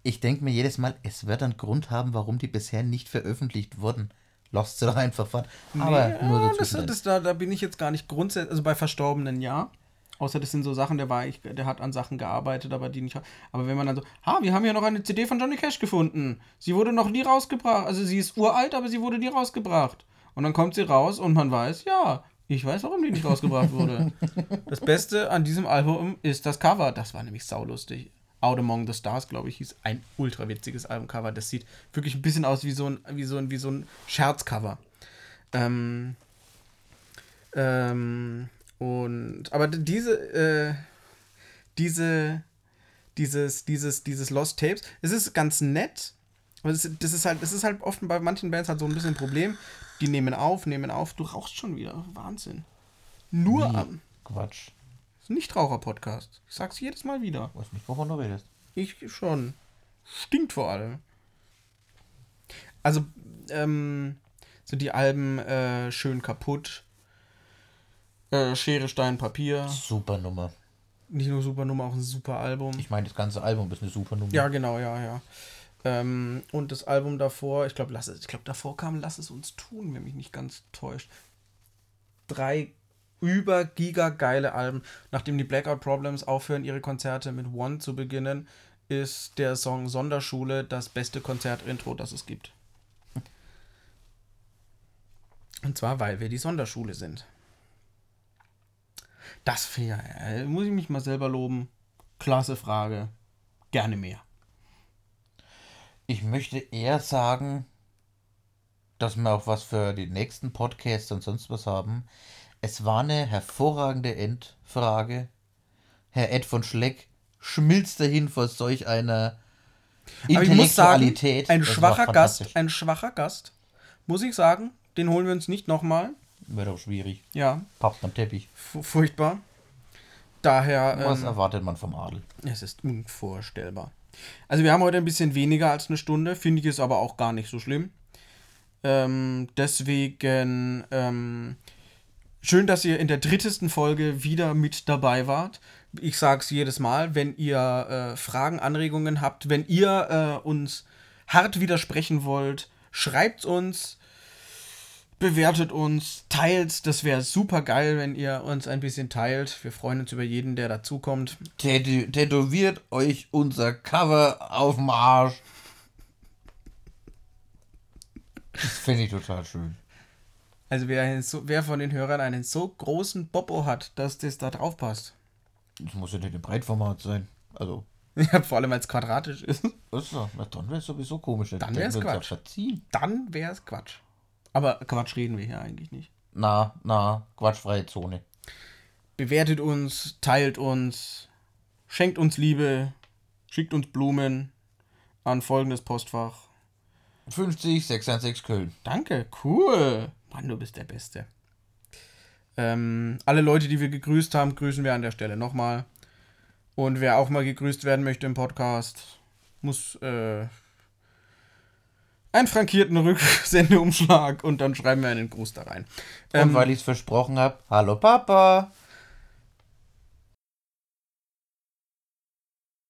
[SPEAKER 2] Ich denke mir jedes Mal, es wird einen Grund haben, warum die bisher nicht veröffentlicht wurden. Lost sie [LAUGHS] doch einfach fort. Aber
[SPEAKER 1] Nee,
[SPEAKER 2] nur
[SPEAKER 1] ja, das, das, da, da bin ich jetzt gar nicht grundsätzlich, also bei Verstorbenen ja. Außer das sind so Sachen, der war, ich, der hat an Sachen gearbeitet, aber die nicht. Aber wenn man dann so, ha, wir haben ja noch eine CD von Johnny Cash gefunden. Sie wurde noch nie rausgebracht. Also sie ist uralt, aber sie wurde nie rausgebracht. Und dann kommt sie raus und man weiß, ja, ich weiß, warum die nicht rausgebracht wurde. [LAUGHS] das Beste an diesem Album ist das Cover. Das war nämlich saulustig. Out Among the Stars, glaube ich, hieß ein ultra witziges Albumcover. Das sieht wirklich ein bisschen aus wie so ein, wie so ein, wie so ein Scherzcover. Ähm, ähm, und aber diese, äh, diese, dieses, dieses, dieses Lost Tapes, es ist ganz nett. Aber das, das ist halt, das ist halt oft bei manchen Bands halt so ein bisschen ein Problem. Die nehmen auf, nehmen auf, du rauchst schon wieder. Wahnsinn. Nur
[SPEAKER 2] Wie?
[SPEAKER 1] am
[SPEAKER 2] Quatsch.
[SPEAKER 1] Nichtraucher-Podcast. Ich sag's jedes Mal wieder.
[SPEAKER 2] Ich weiß nicht, wovon du redest.
[SPEAKER 1] Ich schon. Stinkt vor allem. Also, ähm, so die Alben äh, schön kaputt. Äh, Schere, Stein, Papier.
[SPEAKER 2] Super Nummer.
[SPEAKER 1] Nicht nur super Nummer, auch ein super Album.
[SPEAKER 2] Ich meine, das ganze Album ist eine super Nummer.
[SPEAKER 1] Ja, genau, ja, ja. Ähm, und das Album davor, ich glaube, lass es, ich glaube, davor kam Lass es uns tun, wenn mich nicht ganz täuscht. Drei über giga geile Alben. Nachdem die Blackout Problems aufhören, ihre Konzerte mit One zu beginnen, ist der Song Sonderschule das beste Konzertintro, das es gibt. Und zwar, weil wir die Sonderschule sind. Das fair, äh, muss ich mich mal selber loben. Klasse Frage. Gerne mehr.
[SPEAKER 2] Ich möchte eher sagen, dass wir auch was für die nächsten Podcasts und sonst was haben. Es war eine hervorragende Endfrage. Herr Ed von Schleck schmilzt dahin vor solch einer
[SPEAKER 1] Aber ich muss sagen,
[SPEAKER 2] Intellektualität.
[SPEAKER 1] ein schwacher Gast,
[SPEAKER 2] fantastisch.
[SPEAKER 1] ein schwacher Gast, muss ich sagen, den holen wir uns nicht nochmal.
[SPEAKER 2] Wird auch schwierig.
[SPEAKER 1] Ja,
[SPEAKER 2] Papst am Teppich.
[SPEAKER 1] fu- furchtbar. Daher,
[SPEAKER 2] Was
[SPEAKER 1] ähm,
[SPEAKER 2] erwartet man vom Adel?
[SPEAKER 1] es ist unvorstellbar. Also wir haben heute ein bisschen weniger als eine Stunde, finde ich es aber auch gar nicht so schlimm. Ähm, deswegen ähm, schön, dass ihr in der drittesten Folge wieder mit dabei wart. Ich sage es jedes Mal, wenn ihr äh, Fragen, Anregungen habt, wenn ihr äh, uns hart widersprechen wollt, schreibt uns bewertet uns, teilt. Das wäre super geil, wenn ihr uns ein bisschen teilt. Wir freuen uns über jeden, der dazukommt.
[SPEAKER 2] Tätow tätowiert euch unser Cover auf dem Arsch. Das finde ich total schön.
[SPEAKER 1] Also wer, so, wer von den Hörern einen so großen Bobo hat, dass das da drauf passt.
[SPEAKER 2] Das muss ja nicht im Breitformat sein. Also, [LAUGHS]
[SPEAKER 1] Ja, vor allem als quadratisch ist.
[SPEAKER 2] ist so. Na, dann wäre es sowieso komisch.
[SPEAKER 1] Dann wär's
[SPEAKER 2] wird's ja
[SPEAKER 1] Quatsch. Dann wäre es Quatsch. Aber Quatsch reden wir hier eigentlich nicht.
[SPEAKER 2] Na, na, quatschfreie Zone.
[SPEAKER 1] Bewertet uns, teilt uns, schenkt uns Liebe, schickt uns Blumen an folgendes Postfach.
[SPEAKER 2] 50 616 Köln.
[SPEAKER 1] Danke, cool. Mann, du bist der Beste. Ähm, alle Leute, die wir gegrüßt haben, grüßen wir an der Stelle nochmal. Und wer auch mal gegrüßt werden möchte im Podcast, muss äh, einen frankierten Rücksendeumschlag und dann schreiben wir einen Gruß da rein.
[SPEAKER 2] Und
[SPEAKER 1] Ähm,
[SPEAKER 2] weil ich es versprochen habe, hallo Papa.